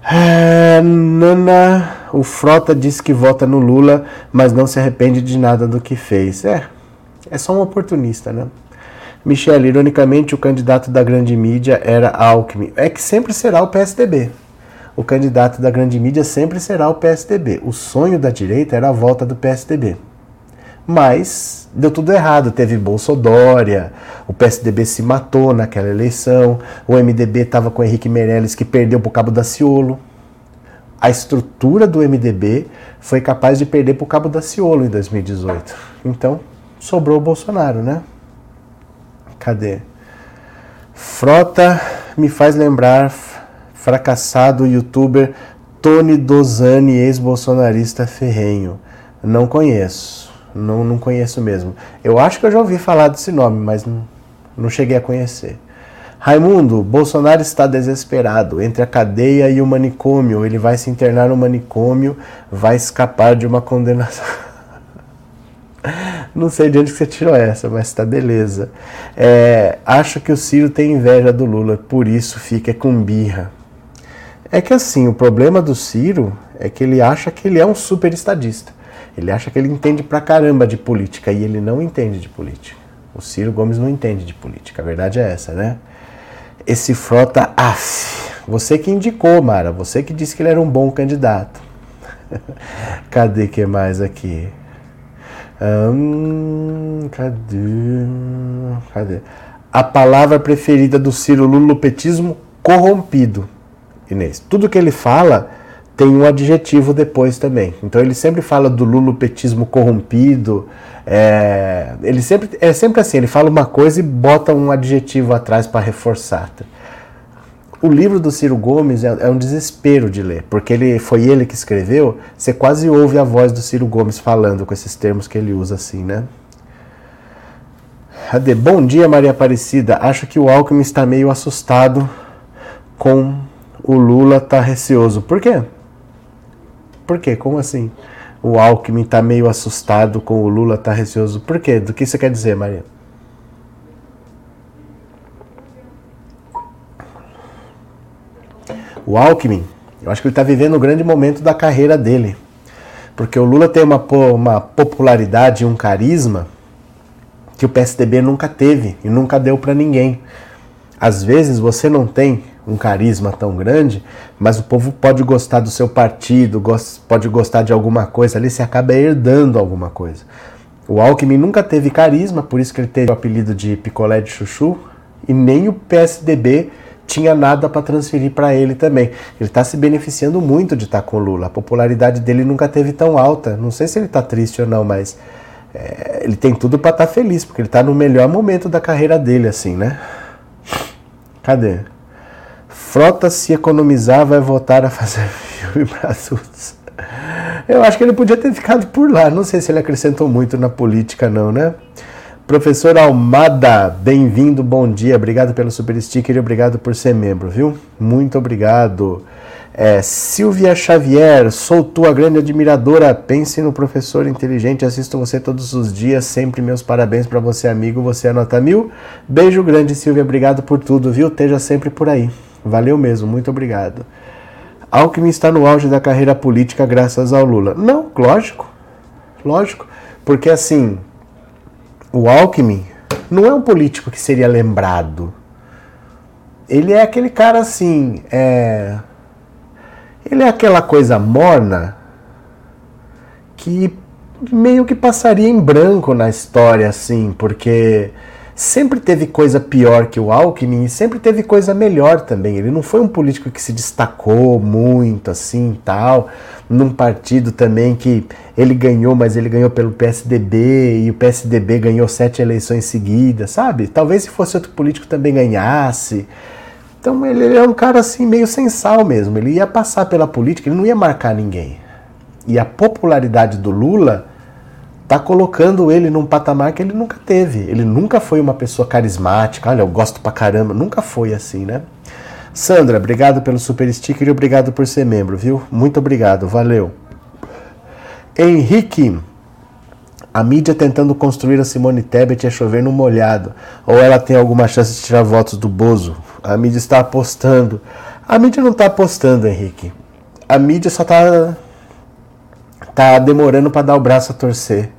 É, Nana, o Frota disse que vota no Lula, mas não se arrepende de nada do que fez. É, é só um oportunista, né? Michele, ironicamente, o candidato da grande mídia era Alckmin. É que sempre será o PSDB. O candidato da grande mídia sempre será o PSDB. O sonho da direita era a volta do PSDB. Mas deu tudo errado. Teve Bolsodória, o PSDB se matou naquela eleição, o MDB estava com o Henrique Meirelles que perdeu para o Cabo da Ciolo. A estrutura do MDB foi capaz de perder para o Cabo da Ciolo em 2018. Então, sobrou o Bolsonaro, né? Cadê? Frota me faz lembrar fracassado youtuber Tony Dozani, ex-bolsonarista ferrenho. Não conheço. Não, não conheço mesmo. Eu acho que eu já ouvi falar desse nome, mas não, não cheguei a conhecer. Raimundo, Bolsonaro está desesperado entre a cadeia e o manicômio. Ele vai se internar no manicômio, vai escapar de uma condenação. Não sei de onde você tirou essa, mas tá beleza. É, acho que o Ciro tem inveja do Lula, por isso fica com birra. É que assim, o problema do Ciro é que ele acha que ele é um super estadista. Ele acha que ele entende pra caramba de política e ele não entende de política. O Ciro Gomes não entende de política, a verdade é essa, né? Esse Frota, af, você que indicou, Mara, você que disse que ele era um bom candidato. Cadê que mais aqui? Hum, cadê? Cadê? A palavra preferida do Ciro Lulopetismo corrompido. Inês, tudo que ele fala tem um adjetivo depois também. Então ele sempre fala do lulopetismo corrompido. É, ele sempre é sempre assim. Ele fala uma coisa e bota um adjetivo atrás para reforçar. O livro do Ciro Gomes é, é, um desespero de ler, porque ele foi ele que escreveu. Você quase ouve a voz do Ciro Gomes falando com esses termos que ele usa assim, né? Cadê? Bom dia, Maria Aparecida. Acho que o Alckmin está meio assustado com o Lula tá receoso. Por quê? Por quê? Como assim? O Alckmin tá meio assustado com o Lula tá receoso. Por quê? Do que você quer dizer, Maria? O Alckmin, eu acho que ele está vivendo um grande momento da carreira dele. Porque o Lula tem uma, uma popularidade um carisma que o PSDB nunca teve e nunca deu para ninguém. Às vezes você não tem um carisma tão grande, mas o povo pode gostar do seu partido, pode gostar de alguma coisa ali, você acaba herdando alguma coisa. O Alckmin nunca teve carisma, por isso que ele teve o apelido de picolé de chuchu, e nem o PSDB tinha nada para transferir para ele também. Ele está se beneficiando muito de estar tá com Lula. A popularidade dele nunca teve tão alta. Não sei se ele está triste ou não, mas é, ele tem tudo para estar tá feliz, porque ele está no melhor momento da carreira dele, assim, né? Cadê? Frota se economizar vai voltar a fazer filme para adultos. Eu acho que ele podia ter ficado por lá. Não sei se ele acrescentou muito na política, não, né? Professor Almada, bem-vindo, bom dia. Obrigado pelo super sticker e obrigado por ser membro, viu? Muito obrigado. É, Silvia Xavier, sou tua grande admiradora. Pense no professor inteligente, assisto você todos os dias. Sempre meus parabéns para você, amigo. Você anota mil. Beijo grande, Silvia. Obrigado por tudo, viu? Esteja sempre por aí. Valeu mesmo, muito obrigado. Alckmin está no auge da carreira política graças ao Lula. Não, lógico. Lógico. Porque assim, o Alckmin não é um político que seria lembrado. Ele é aquele cara assim, é... ele é aquela coisa morna que meio que passaria em branco na história, assim, porque sempre teve coisa pior que o Alckmin e sempre teve coisa melhor também. Ele não foi um político que se destacou muito assim, tal, num partido também que ele ganhou, mas ele ganhou pelo PSDB e o PSDB ganhou sete eleições seguidas, sabe? Talvez se fosse outro político também ganhasse. Então ele, é um cara assim meio sensal mesmo. Ele ia passar pela política, ele não ia marcar ninguém. E a popularidade do Lula tá colocando ele num patamar que ele nunca teve. Ele nunca foi uma pessoa carismática, olha, eu gosto pra caramba, nunca foi assim, né? Sandra, obrigado pelo super sticker e obrigado por ser membro, viu? Muito obrigado, valeu. Henrique, a mídia tentando construir a Simone Tebet é chover no molhado. Ou ela tem alguma chance de tirar votos do Bozo? A mídia está apostando. A mídia não está apostando, Henrique. A mídia só está tá demorando para dar o braço a torcer.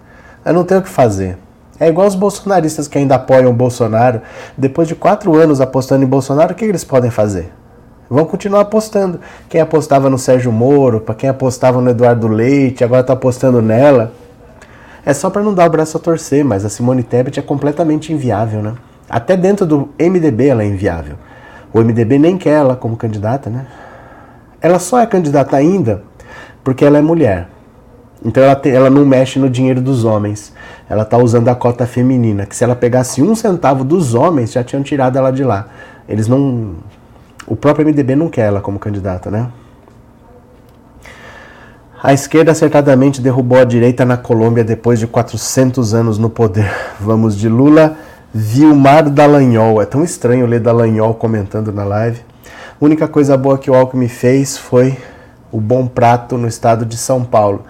Eu não tenho o que fazer. É igual os bolsonaristas que ainda apoiam o Bolsonaro. Depois de quatro anos apostando em Bolsonaro, o que eles podem fazer? Vão continuar apostando. Quem apostava no Sérgio Moro, para quem apostava no Eduardo Leite, agora está apostando nela. É só para não dar o braço a torcer, mas a Simone Tebet é completamente inviável, né? Até dentro do MDB ela é inviável. O MDB nem quer ela como candidata, né? Ela só é candidata ainda porque ela é mulher. Então ela, ela não mexe no dinheiro dos homens. Ela está usando a cota feminina, que se ela pegasse um centavo dos homens, já tinham tirado ela de lá. Eles não. O próprio MDB não quer ela como candidata, né? A esquerda acertadamente derrubou a direita na Colômbia depois de 400 anos no poder. Vamos de Lula, Vilmar Dallagnol. É tão estranho ler Dallagnol comentando na live. A única coisa boa que o Alckmin fez foi o bom prato no estado de São Paulo.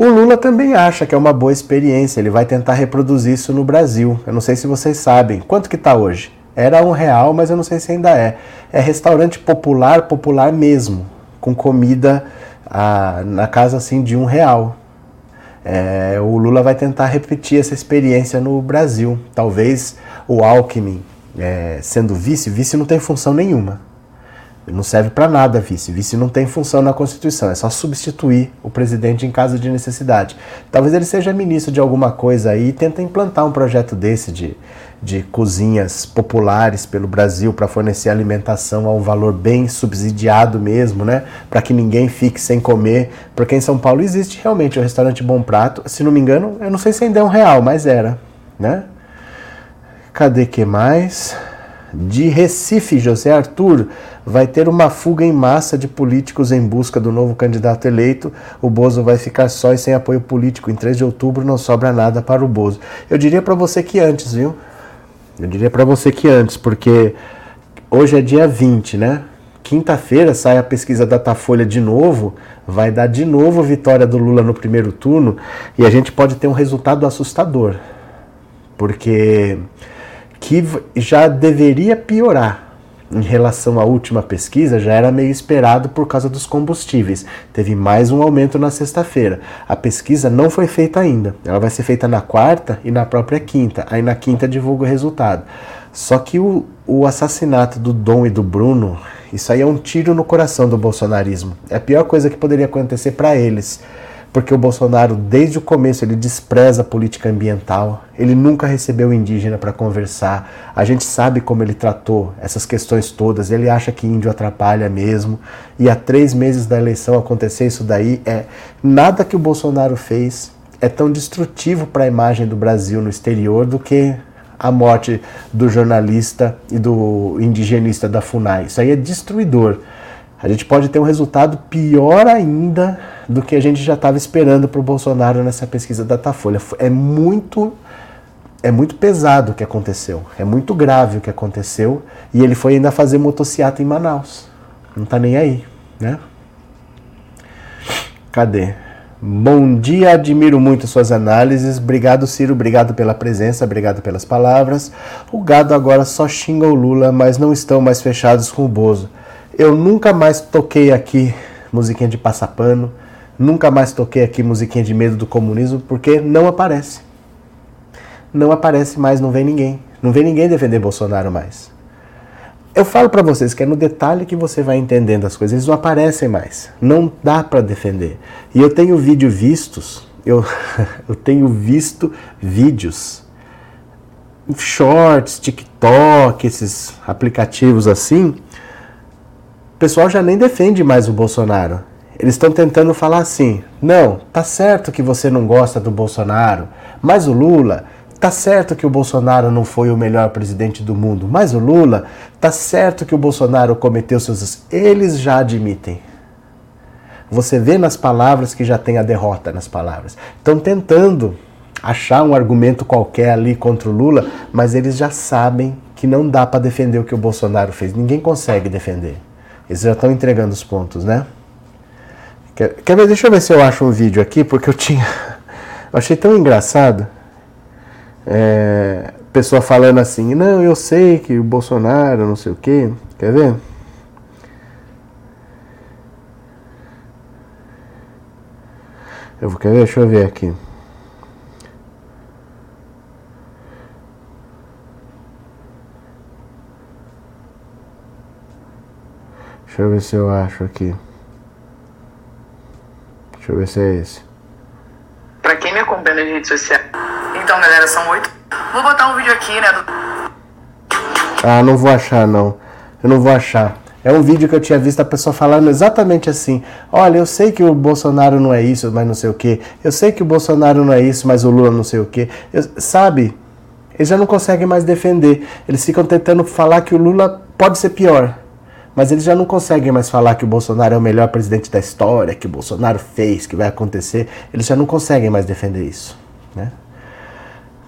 O Lula também acha que é uma boa experiência, ele vai tentar reproduzir isso no Brasil. Eu não sei se vocês sabem. Quanto que está hoje? Era um real, mas eu não sei se ainda é. É restaurante popular, popular mesmo, com comida ah, na casa assim de um real. É, o Lula vai tentar repetir essa experiência no Brasil. Talvez o Alckmin, é, sendo vice, vice não tem função nenhuma. Não serve para nada vice. Vice não tem função na Constituição, é só substituir o presidente em caso de necessidade. Talvez ele seja ministro de alguma coisa aí e tenta implantar um projeto desse de, de cozinhas populares pelo Brasil para fornecer alimentação a um valor bem subsidiado mesmo, né? Para que ninguém fique sem comer. Porque em São Paulo existe realmente o restaurante Bom Prato. Se não me engano, eu não sei se ainda é um real, mas era, né? Cadê que mais? De Recife, José Arthur, vai ter uma fuga em massa de políticos em busca do novo candidato eleito. O Bozo vai ficar só e sem apoio político. Em 3 de outubro não sobra nada para o Bozo. Eu diria para você que antes, viu? Eu diria para você que antes, porque hoje é dia 20, né? quinta-feira sai a pesquisa Datafolha de novo, vai dar de novo vitória do Lula no primeiro turno e a gente pode ter um resultado assustador. Porque que já deveria piorar em relação à última pesquisa, já era meio esperado por causa dos combustíveis. Teve mais um aumento na sexta-feira. A pesquisa não foi feita ainda. Ela vai ser feita na quarta e na própria quinta. Aí na quinta divulga o resultado. Só que o, o assassinato do Dom e do Bruno, isso aí é um tiro no coração do bolsonarismo. É a pior coisa que poderia acontecer para eles porque o Bolsonaro, desde o começo, ele despreza a política ambiental, ele nunca recebeu indígena para conversar. A gente sabe como ele tratou essas questões todas, ele acha que índio atrapalha mesmo. E há três meses da eleição acontecer isso daí é nada que o Bolsonaro fez é tão destrutivo para a imagem do Brasil no exterior do que a morte do jornalista e do indigenista da FUNAI. Isso aí é destruidor a gente pode ter um resultado pior ainda do que a gente já estava esperando para o Bolsonaro nessa pesquisa da Datafolha. É muito, é muito pesado o que aconteceu, é muito grave o que aconteceu e ele foi ainda fazer motociata em Manaus. Não está nem aí, né? Cadê? Bom dia, admiro muito suas análises. Obrigado, Ciro. Obrigado pela presença, obrigado pelas palavras. O gado agora só xinga o Lula, mas não estão mais fechados com o Bozo. Eu nunca mais toquei aqui musiquinha de passapano, nunca mais toquei aqui musiquinha de medo do comunismo, porque não aparece. Não aparece mais, não vem ninguém. Não vem ninguém defender Bolsonaro mais. Eu falo para vocês que é no detalhe que você vai entendendo as coisas, eles não aparecem mais. Não dá para defender. E eu tenho vídeo vistos, eu, eu tenho visto vídeos, shorts, TikTok, esses aplicativos assim, pessoal já nem defende mais o Bolsonaro. Eles estão tentando falar assim: não, tá certo que você não gosta do Bolsonaro, mas o Lula, tá certo que o Bolsonaro não foi o melhor presidente do mundo, mas o Lula, tá certo que o Bolsonaro cometeu seus. Eles já admitem. Você vê nas palavras que já tem a derrota nas palavras. Estão tentando achar um argumento qualquer ali contra o Lula, mas eles já sabem que não dá para defender o que o Bolsonaro fez. Ninguém consegue defender. Eles já estão entregando os pontos, né? Quer, quer ver? Deixa eu ver se eu acho um vídeo aqui, porque eu tinha. Eu achei tão engraçado. É, pessoa falando assim, não, eu sei que o Bolsonaro, não sei o quê. Quer ver? Eu vou querer, deixa eu ver aqui. Deixa eu ver se eu acho aqui. Deixa eu ver se é esse. Pra quem me acompanha nas redes sociais. Então, galera, são oito. Vou botar um vídeo aqui, né? Do... Ah, não vou achar, não. Eu não vou achar. É um vídeo que eu tinha visto a pessoa falando exatamente assim: olha, eu sei que o Bolsonaro não é isso, mas não sei o quê. Eu sei que o Bolsonaro não é isso, mas o Lula não sei o quê. Eu, sabe? Eles já não conseguem mais defender. Eles ficam tentando falar que o Lula pode ser pior. Mas eles já não conseguem mais falar que o Bolsonaro é o melhor presidente da história, que o Bolsonaro fez, que vai acontecer. Eles já não conseguem mais defender isso. Né?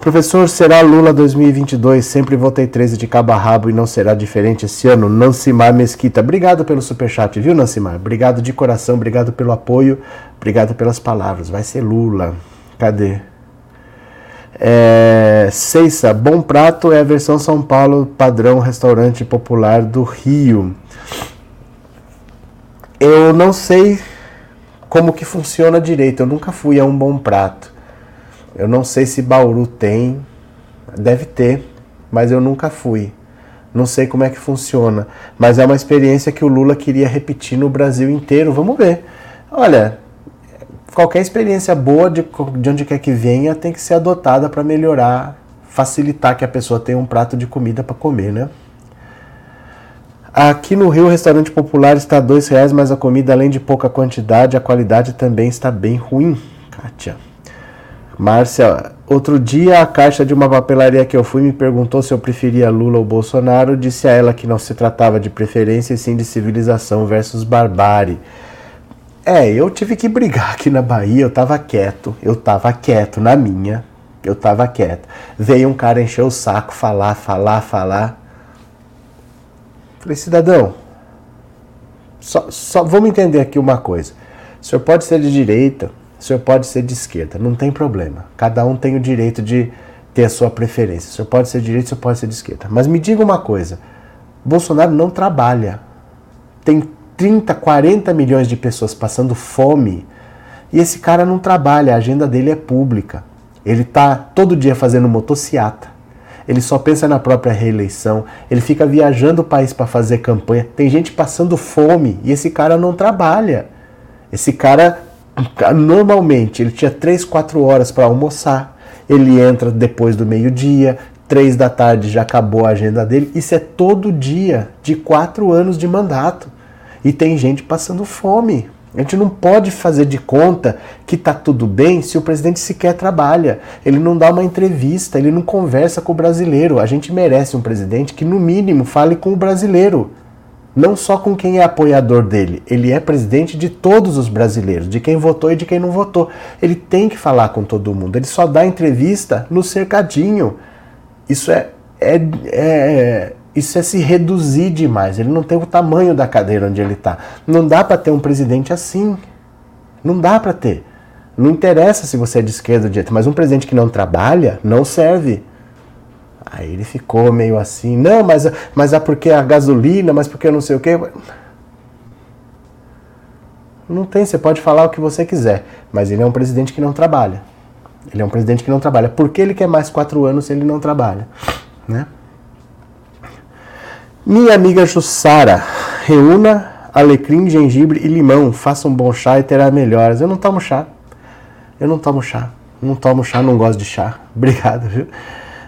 Professor, será Lula 2022? Sempre votei 13 de cabo a rabo e não será diferente esse ano. Nancimar Mesquita. Obrigado pelo superchat, viu, Nancimar? Obrigado de coração, obrigado pelo apoio, obrigado pelas palavras. Vai ser Lula. Cadê? É, Ceissa, Bom Prato é a versão São Paulo padrão restaurante popular do Rio. Eu não sei como que funciona direito. Eu nunca fui a um Bom Prato. Eu não sei se Bauru tem, deve ter, mas eu nunca fui. Não sei como é que funciona, mas é uma experiência que o Lula queria repetir no Brasil inteiro. Vamos ver. Olha, qualquer experiência boa de, de onde quer que venha tem que ser adotada para melhorar, facilitar que a pessoa tenha um prato de comida para comer, né? Aqui no Rio, o restaurante popular está dois reais, mas a comida, além de pouca quantidade, a qualidade também está bem ruim. Kátia. Márcia, outro dia a caixa de uma papelaria que eu fui me perguntou se eu preferia Lula ou Bolsonaro. Disse a ela que não se tratava de preferência e sim de civilização versus barbárie. É, eu tive que brigar aqui na Bahia, eu tava quieto, eu tava quieto na minha, eu tava quieto. Veio um cara encher o saco, falar, falar, falar. Falei, cidadão, Só, só vamos entender aqui uma coisa. O senhor pode ser de direita, o senhor pode ser de esquerda, não tem problema. Cada um tem o direito de ter a sua preferência. O senhor pode ser de direita, o senhor pode ser de esquerda. Mas me diga uma coisa: Bolsonaro não trabalha. Tem 30, 40 milhões de pessoas passando fome e esse cara não trabalha, a agenda dele é pública. Ele está todo dia fazendo motociata. Ele só pensa na própria reeleição. Ele fica viajando o país para fazer campanha. Tem gente passando fome e esse cara não trabalha. Esse cara, normalmente, ele tinha 3, 4 horas para almoçar. Ele entra depois do meio-dia, três da tarde já acabou a agenda dele. Isso é todo dia de quatro anos de mandato. E tem gente passando fome. A gente não pode fazer de conta que está tudo bem se o presidente sequer trabalha. Ele não dá uma entrevista, ele não conversa com o brasileiro. A gente merece um presidente que, no mínimo, fale com o brasileiro. Não só com quem é apoiador dele. Ele é presidente de todos os brasileiros, de quem votou e de quem não votou. Ele tem que falar com todo mundo. Ele só dá entrevista no cercadinho. Isso é, é, é isso é se reduzir demais. Ele não tem o tamanho da cadeira onde ele está. Não dá para ter um presidente assim. Não dá para ter. Não interessa se você é de esquerda ou de direita, mas um presidente que não trabalha não serve. Aí ele ficou meio assim, não, mas, mas é porque a gasolina, mas porque eu não sei o quê. Não tem, você pode falar o que você quiser, mas ele é um presidente que não trabalha. Ele é um presidente que não trabalha. Por que ele quer mais quatro anos se ele não trabalha? Né? Minha amiga Jussara, reúna alecrim, gengibre e limão. Faça um bom chá e terá melhoras. Eu não tomo chá. Eu não tomo chá. Não tomo chá, não gosto de chá. Obrigado, viu?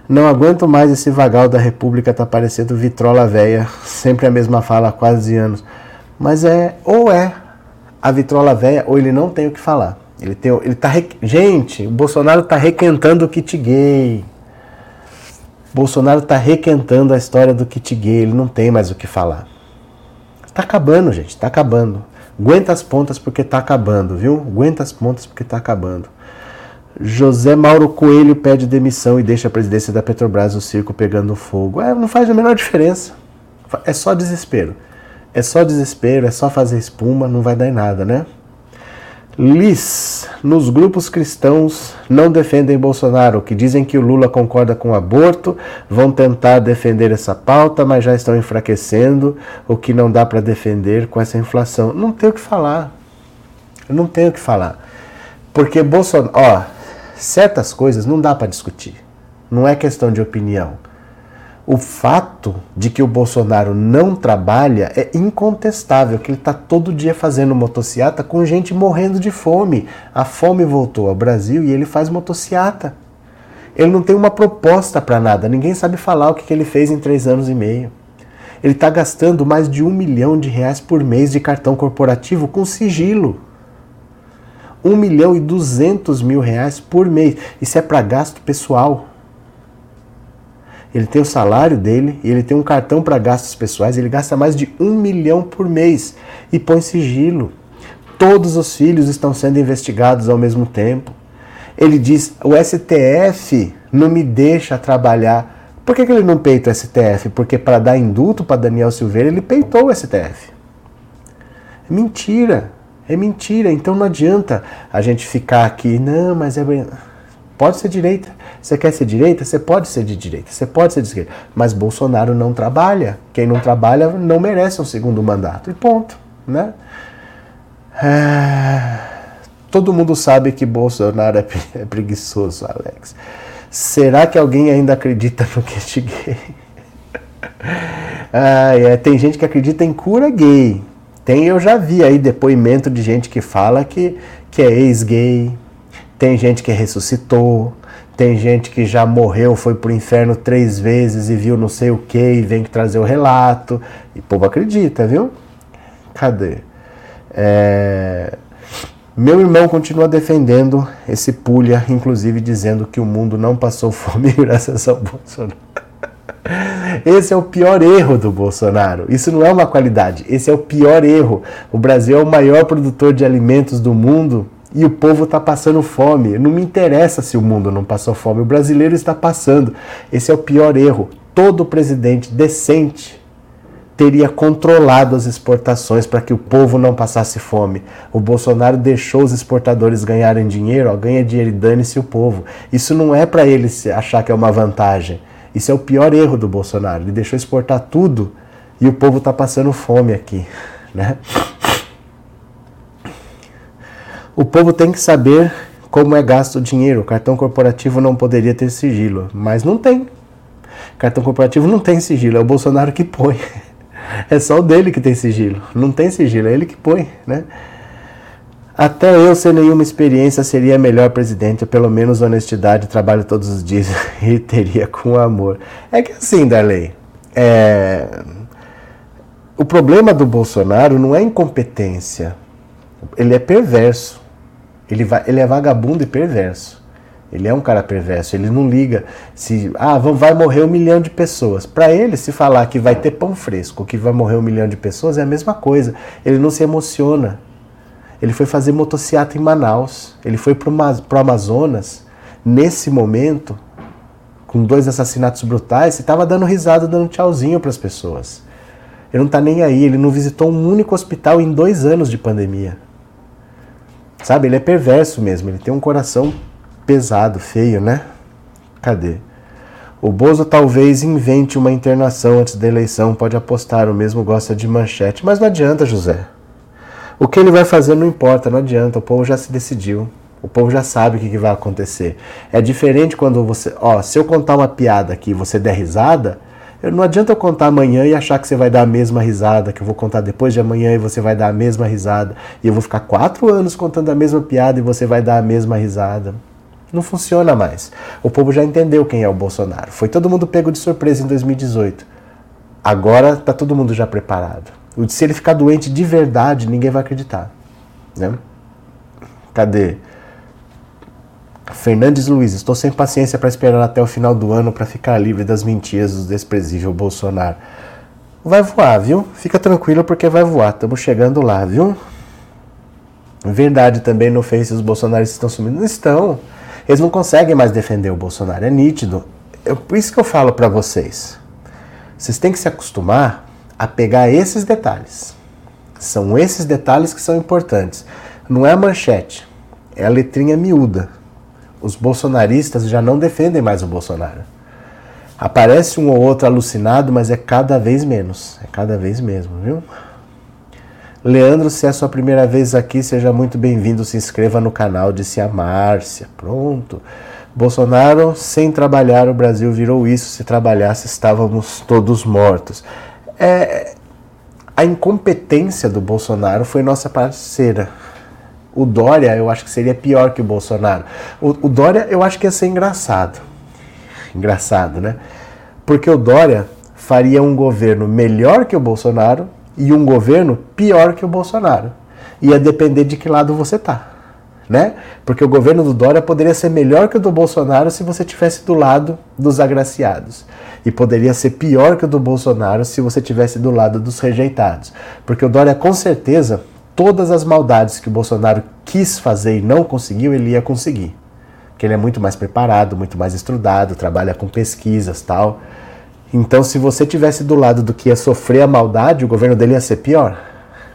Não aguento mais esse vagal da República, tá parecendo vitrola velha. Sempre a mesma fala há quase anos. Mas é, ou é a vitrola velha, ou ele não tem o que falar. Ele tem, ele tá, gente, o Bolsonaro tá requentando o kit gay. Bolsonaro está requentando a história do kit gay, ele não tem mais o que falar. Está acabando, gente, está acabando. Aguenta as pontas porque está acabando, viu? Aguenta as pontas porque está acabando. José Mauro Coelho pede demissão e deixa a presidência da Petrobras o circo pegando fogo. É, não faz a menor diferença. É só desespero. É só desespero, é só fazer espuma, não vai dar em nada, né? Liz, nos grupos cristãos não defendem Bolsonaro, que dizem que o Lula concorda com o aborto, vão tentar defender essa pauta, mas já estão enfraquecendo o que não dá para defender com essa inflação. Não tenho o que falar. Não tenho o que falar. Porque Bolsonaro, ó, certas coisas não dá para discutir. Não é questão de opinião. O fato de que o Bolsonaro não trabalha é incontestável, que ele está todo dia fazendo motociata com gente morrendo de fome. A fome voltou ao Brasil e ele faz motociata. Ele não tem uma proposta para nada, ninguém sabe falar o que, que ele fez em três anos e meio. Ele está gastando mais de um milhão de reais por mês de cartão corporativo com sigilo. Um milhão e duzentos mil reais por mês. Isso é para gasto pessoal ele tem o salário dele e ele tem um cartão para gastos pessoais, ele gasta mais de um milhão por mês e põe sigilo. Todos os filhos estão sendo investigados ao mesmo tempo. Ele diz: o STF não me deixa trabalhar. Por que, que ele não peita o STF? Porque para dar indulto para Daniel Silveira, ele peitou o STF. É mentira. É mentira. Então não adianta a gente ficar aqui, não, mas é. Pode ser direita. Você quer ser direita? Você pode ser de direita, você pode ser de esquerda. Mas Bolsonaro não trabalha. Quem não trabalha não merece um segundo mandato. E ponto. Né? É... Todo mundo sabe que Bolsonaro é, é preguiçoso, Alex. Será que alguém ainda acredita no kit gay? ah, é, tem gente que acredita em cura gay. Tem, eu já vi aí depoimento de gente que fala que, que é ex-gay, tem gente que ressuscitou, tem gente que já morreu, foi pro inferno três vezes e viu não sei o que e vem trazer o relato. E o povo acredita, viu? Cadê? É... Meu irmão continua defendendo esse pulha, inclusive dizendo que o mundo não passou fome graças ao Bolsonaro. Esse é o pior erro do Bolsonaro. Isso não é uma qualidade, esse é o pior erro. O Brasil é o maior produtor de alimentos do mundo e o povo está passando fome. Não me interessa se o mundo não passou fome, o brasileiro está passando. Esse é o pior erro. Todo presidente decente teria controlado as exportações para que o povo não passasse fome. O Bolsonaro deixou os exportadores ganharem dinheiro, ó, ganha dinheiro e dane-se o povo. Isso não é para ele achar que é uma vantagem. Isso é o pior erro do Bolsonaro. Ele deixou exportar tudo e o povo está passando fome aqui. Né? O povo tem que saber como é gasto o dinheiro. O cartão corporativo não poderia ter sigilo, mas não tem. Cartão corporativo não tem sigilo, é o Bolsonaro que põe. É só o dele que tem sigilo. Não tem sigilo, é ele que põe, né? Até eu, sem nenhuma experiência, seria melhor presidente, pelo menos honestidade, trabalho todos os dias e teria com amor. É que assim, Darley, é... o problema do Bolsonaro não é incompetência, ele é perverso. Ele, vai, ele é vagabundo e perverso. Ele é um cara perverso, ele não liga se ah, vai morrer um milhão de pessoas. Para ele, se falar que vai ter pão fresco, que vai morrer um milhão de pessoas, é a mesma coisa. Ele não se emociona. Ele foi fazer motociata em Manaus, ele foi para o Amazonas, nesse momento, com dois assassinatos brutais, e estava dando risada, dando tchauzinho para as pessoas. Ele não está nem aí, ele não visitou um único hospital em dois anos de pandemia. Sabe, ele é perverso mesmo, ele tem um coração pesado, feio, né? Cadê? O Bozo talvez invente uma internação antes da eleição, pode apostar, o mesmo gosta de manchete. Mas não adianta, José. O que ele vai fazer não importa, não adianta, o povo já se decidiu. O povo já sabe o que, vai acontecer. É diferente quando você. Ó, se eu contar uma piada aqui e você der risada, não adianta eu contar amanhã e achar que você vai dar a mesma risada, que eu vou contar depois de amanhã e você vai dar a mesma risada. E eu vou ficar quatro anos contando a mesma piada e você vai dar a mesma risada. Não funciona mais. O povo já entendeu quem é o Bolsonaro. Foi todo mundo pego de surpresa em 2018. Agora está todo mundo já preparado. Se ele ficar doente de verdade, ninguém vai acreditar. Né? Cadê? Fernandes Luiz, estou sem paciência para esperar até o final do ano para ficar livre das mentiras do desprezível Bolsonaro. Vai voar, viu? Fica tranquilo porque vai voar. Estamos chegando lá, viu? Verdade também no Face os bolsonaristas estão sumindo. Não estão. Eles não conseguem mais defender o Bolsonaro, é nítido. Eu, por isso que eu falo para vocês. Vocês têm que se acostumar a pegar esses detalhes. São esses detalhes que são importantes. Não é a manchete, é a letrinha miúda. Os bolsonaristas já não defendem mais o Bolsonaro. Aparece um ou outro alucinado, mas é cada vez menos. É cada vez mesmo, viu? Leandro, se é sua primeira vez aqui, seja muito bem-vindo. Se inscreva no canal, disse a Márcia. Pronto. Bolsonaro, sem trabalhar, o Brasil virou isso. Se trabalhasse, estávamos todos mortos. É, a incompetência do Bolsonaro foi nossa parceira. O Dória, eu acho que seria pior que o Bolsonaro. O, o Dória, eu acho que ia ser engraçado. Engraçado, né? Porque o Dória faria um governo melhor que o Bolsonaro e um governo pior que o Bolsonaro. Ia depender de que lado você tá, né? Porque o governo do Dória poderia ser melhor que o do Bolsonaro se você tivesse do lado dos agraciados. E poderia ser pior que o do Bolsonaro se você tivesse do lado dos rejeitados. Porque o Dória, com certeza, todas as maldades que o Bolsonaro quis fazer e não conseguiu, ele ia conseguir. Porque ele é muito mais preparado, muito mais estudado, trabalha com pesquisas tal. Então, se você tivesse do lado do que ia sofrer a maldade, o governo dele ia ser pior.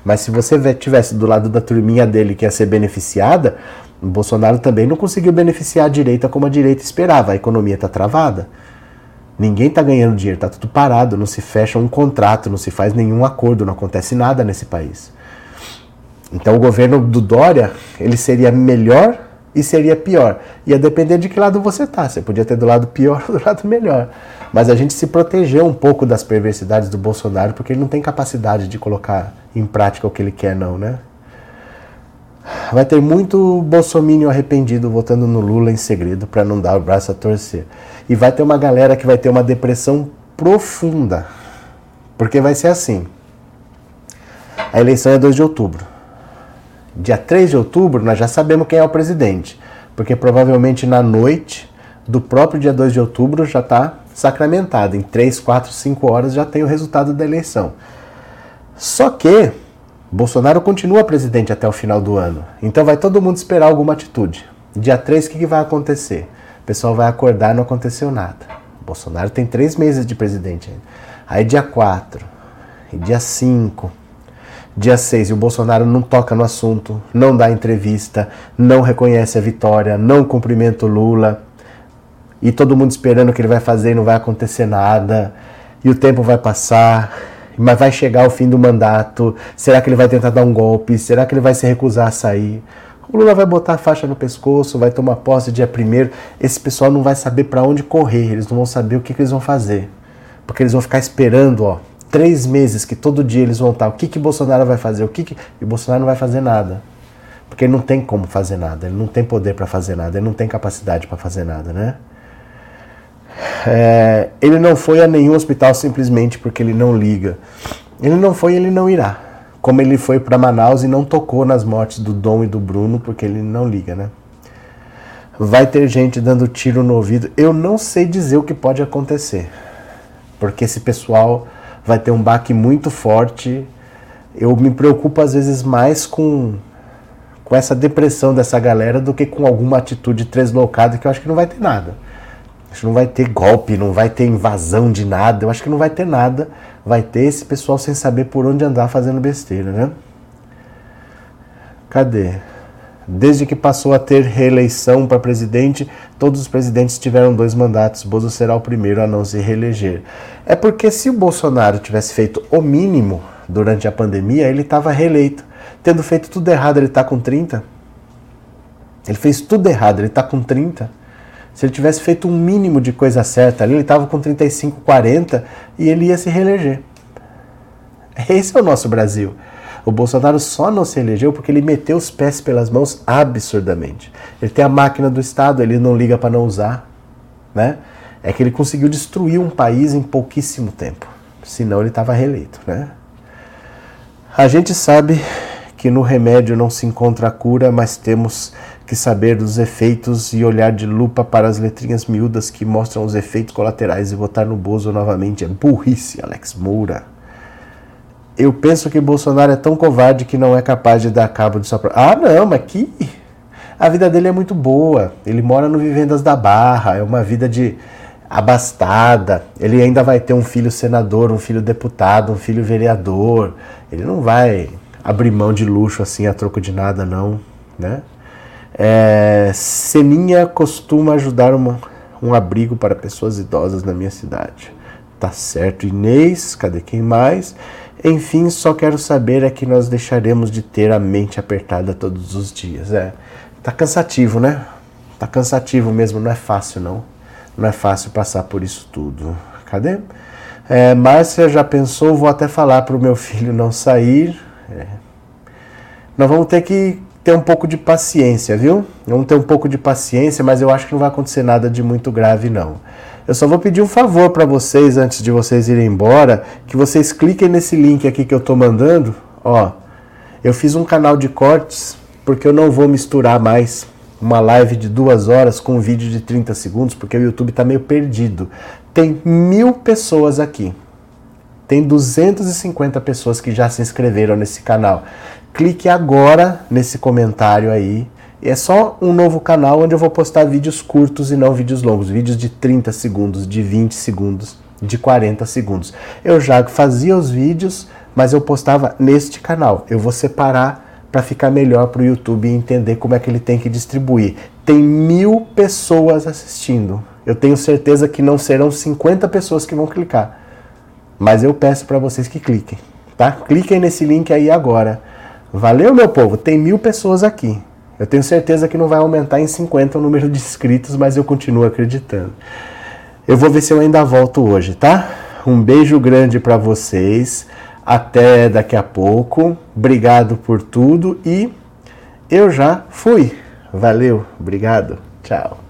Mas se você tivesse do lado da turminha dele que ia ser beneficiada, o Bolsonaro também não conseguiu beneficiar a direita como a direita esperava. A economia está travada. Ninguém está ganhando dinheiro, está tudo parado, não se fecha um contrato, não se faz nenhum acordo, não acontece nada nesse país. Então o governo do Dória, ele seria melhor e seria pior. Ia depender de que lado você tá. Você podia ter do lado pior ou do lado melhor. Mas a gente se protegeu um pouco das perversidades do Bolsonaro porque ele não tem capacidade de colocar em prática o que ele quer, não, né? Vai ter muito bolsomínio arrependido votando no Lula em segredo para não dar o braço a torcer. E vai ter uma galera que vai ter uma depressão profunda. Porque vai ser assim. A eleição é 2 de outubro. Dia 3 de outubro, nós já sabemos quem é o presidente, porque provavelmente na noite do próprio dia 2 de outubro já está sacramentado. Em 3, 4, 5 horas já tem o resultado da eleição. Só que Bolsonaro continua presidente até o final do ano, então vai todo mundo esperar alguma atitude. Dia 3, o que, que vai acontecer? O pessoal vai acordar e não aconteceu nada. Bolsonaro tem três meses de presidente ainda. Aí dia 4, dia 5, dia 6, e o Bolsonaro não toca no assunto, não dá entrevista, não reconhece a vitória, não cumprimenta o Lula, e todo mundo esperando o que ele vai fazer e não vai acontecer nada, e o tempo vai passar, mas vai chegar o fim do mandato, será que ele vai tentar dar um golpe, será que ele vai se recusar a sair? O Lula vai botar a faixa no pescoço, vai tomar posse dia primeiro. Esse pessoal não vai saber para onde correr, eles não vão saber o que, que, eles vão fazer. Porque eles vão ficar esperando, ó, três meses que todo dia eles vão estar. O que que Bolsonaro vai fazer? O que, que... E Bolsonaro não vai fazer nada. Porque ele não tem como fazer nada, ele não tem poder para fazer nada, ele não tem capacidade para fazer nada, né? É, ele não foi a nenhum hospital simplesmente porque ele não liga. Ele não foi, ele não irá como ele foi para Manaus e não tocou nas mortes do Dom e do Bruno, porque ele não liga, né? Vai ter gente dando tiro no ouvido. Eu não sei dizer o que pode acontecer, porque esse pessoal vai ter um baque muito forte. Eu me preocupo às vezes mais com, com essa depressão dessa galera do que com alguma atitude deslocada que eu acho que não vai ter nada. Acho que não vai ter golpe, não vai ter invasão de nada. Eu acho que não vai ter nada. Vai ter esse pessoal sem saber por onde andar fazendo besteira, né? Cadê? Desde que passou a ter reeleição para presidente, todos os presidentes tiveram dois mandatos. Bozo será o primeiro a não se reeleger. É porque se o Bolsonaro tivesse feito o mínimo durante a pandemia, ele estava reeleito. Tendo feito tudo errado, ele está com 30. Ele fez tudo errado, ele está com 30. Se ele tivesse feito um mínimo de coisa certa ali, ele estava com 35, 40 e ele ia se reeleger. Esse é o nosso Brasil. O Bolsonaro só não se elegeu porque ele meteu os pés pelas mãos absurdamente. Ele tem a máquina do Estado, ele não liga para não usar, né? É que ele conseguiu destruir um país em pouquíssimo tempo. Senão ele estava reeleito, né? A gente sabe que no remédio não se encontra a cura, mas temos que saber dos efeitos e olhar de lupa para as letrinhas miúdas que mostram os efeitos colaterais e votar no Bozo novamente é burrice, Alex Moura. Eu penso que Bolsonaro é tão covarde que não é capaz de dar cabo de sua própria. Ah, não, mas que. A vida dele é muito boa. Ele mora no Vivendas da Barra, é uma vida de abastada. Ele ainda vai ter um filho senador, um filho deputado, um filho vereador. Ele não vai abrir mão de luxo assim a troco de nada, não, né? É, Seninha costuma ajudar uma, um abrigo para pessoas idosas na minha cidade. Tá certo, Inês, cadê quem mais? Enfim, só quero saber é que nós deixaremos de ter a mente apertada todos os dias. É, tá cansativo, né? Tá cansativo mesmo, não é fácil não. Não é fácil passar por isso tudo. Cadê? É, Márcia já pensou, vou até falar para o meu filho não sair. É. Nós vamos ter que ter um pouco de paciência, viu? Vamos ter um pouco de paciência, mas eu acho que não vai acontecer nada de muito grave, não. Eu só vou pedir um favor para vocês antes de vocês irem embora, que vocês cliquem nesse link aqui que eu estou mandando. Ó, eu fiz um canal de cortes porque eu não vou misturar mais uma live de duas horas com um vídeo de 30 segundos, porque o YouTube está meio perdido. Tem mil pessoas aqui. Tem 250 pessoas que já se inscreveram nesse canal clique agora nesse comentário aí. É só um novo canal onde eu vou postar vídeos curtos e não vídeos longos, vídeos de 30 segundos, de 20 segundos, de 40 segundos. Eu já fazia os vídeos, mas eu postava neste canal. Eu vou separar para ficar melhor para o YouTube entender como é que ele tem que distribuir. Tem mil pessoas assistindo. Eu tenho certeza que não serão 50 pessoas que vão clicar. Mas eu peço para vocês que cliquem, tá? Cliquem nesse link aí agora Valeu, meu povo. Tem mil pessoas aqui. Eu tenho certeza que não vai aumentar em 50 o número de inscritos, mas eu continuo acreditando. Eu vou ver se eu ainda volto hoje, tá? Um beijo grande para vocês. Até daqui a pouco. Obrigado por tudo e eu já fui. Valeu, obrigado. Tchau.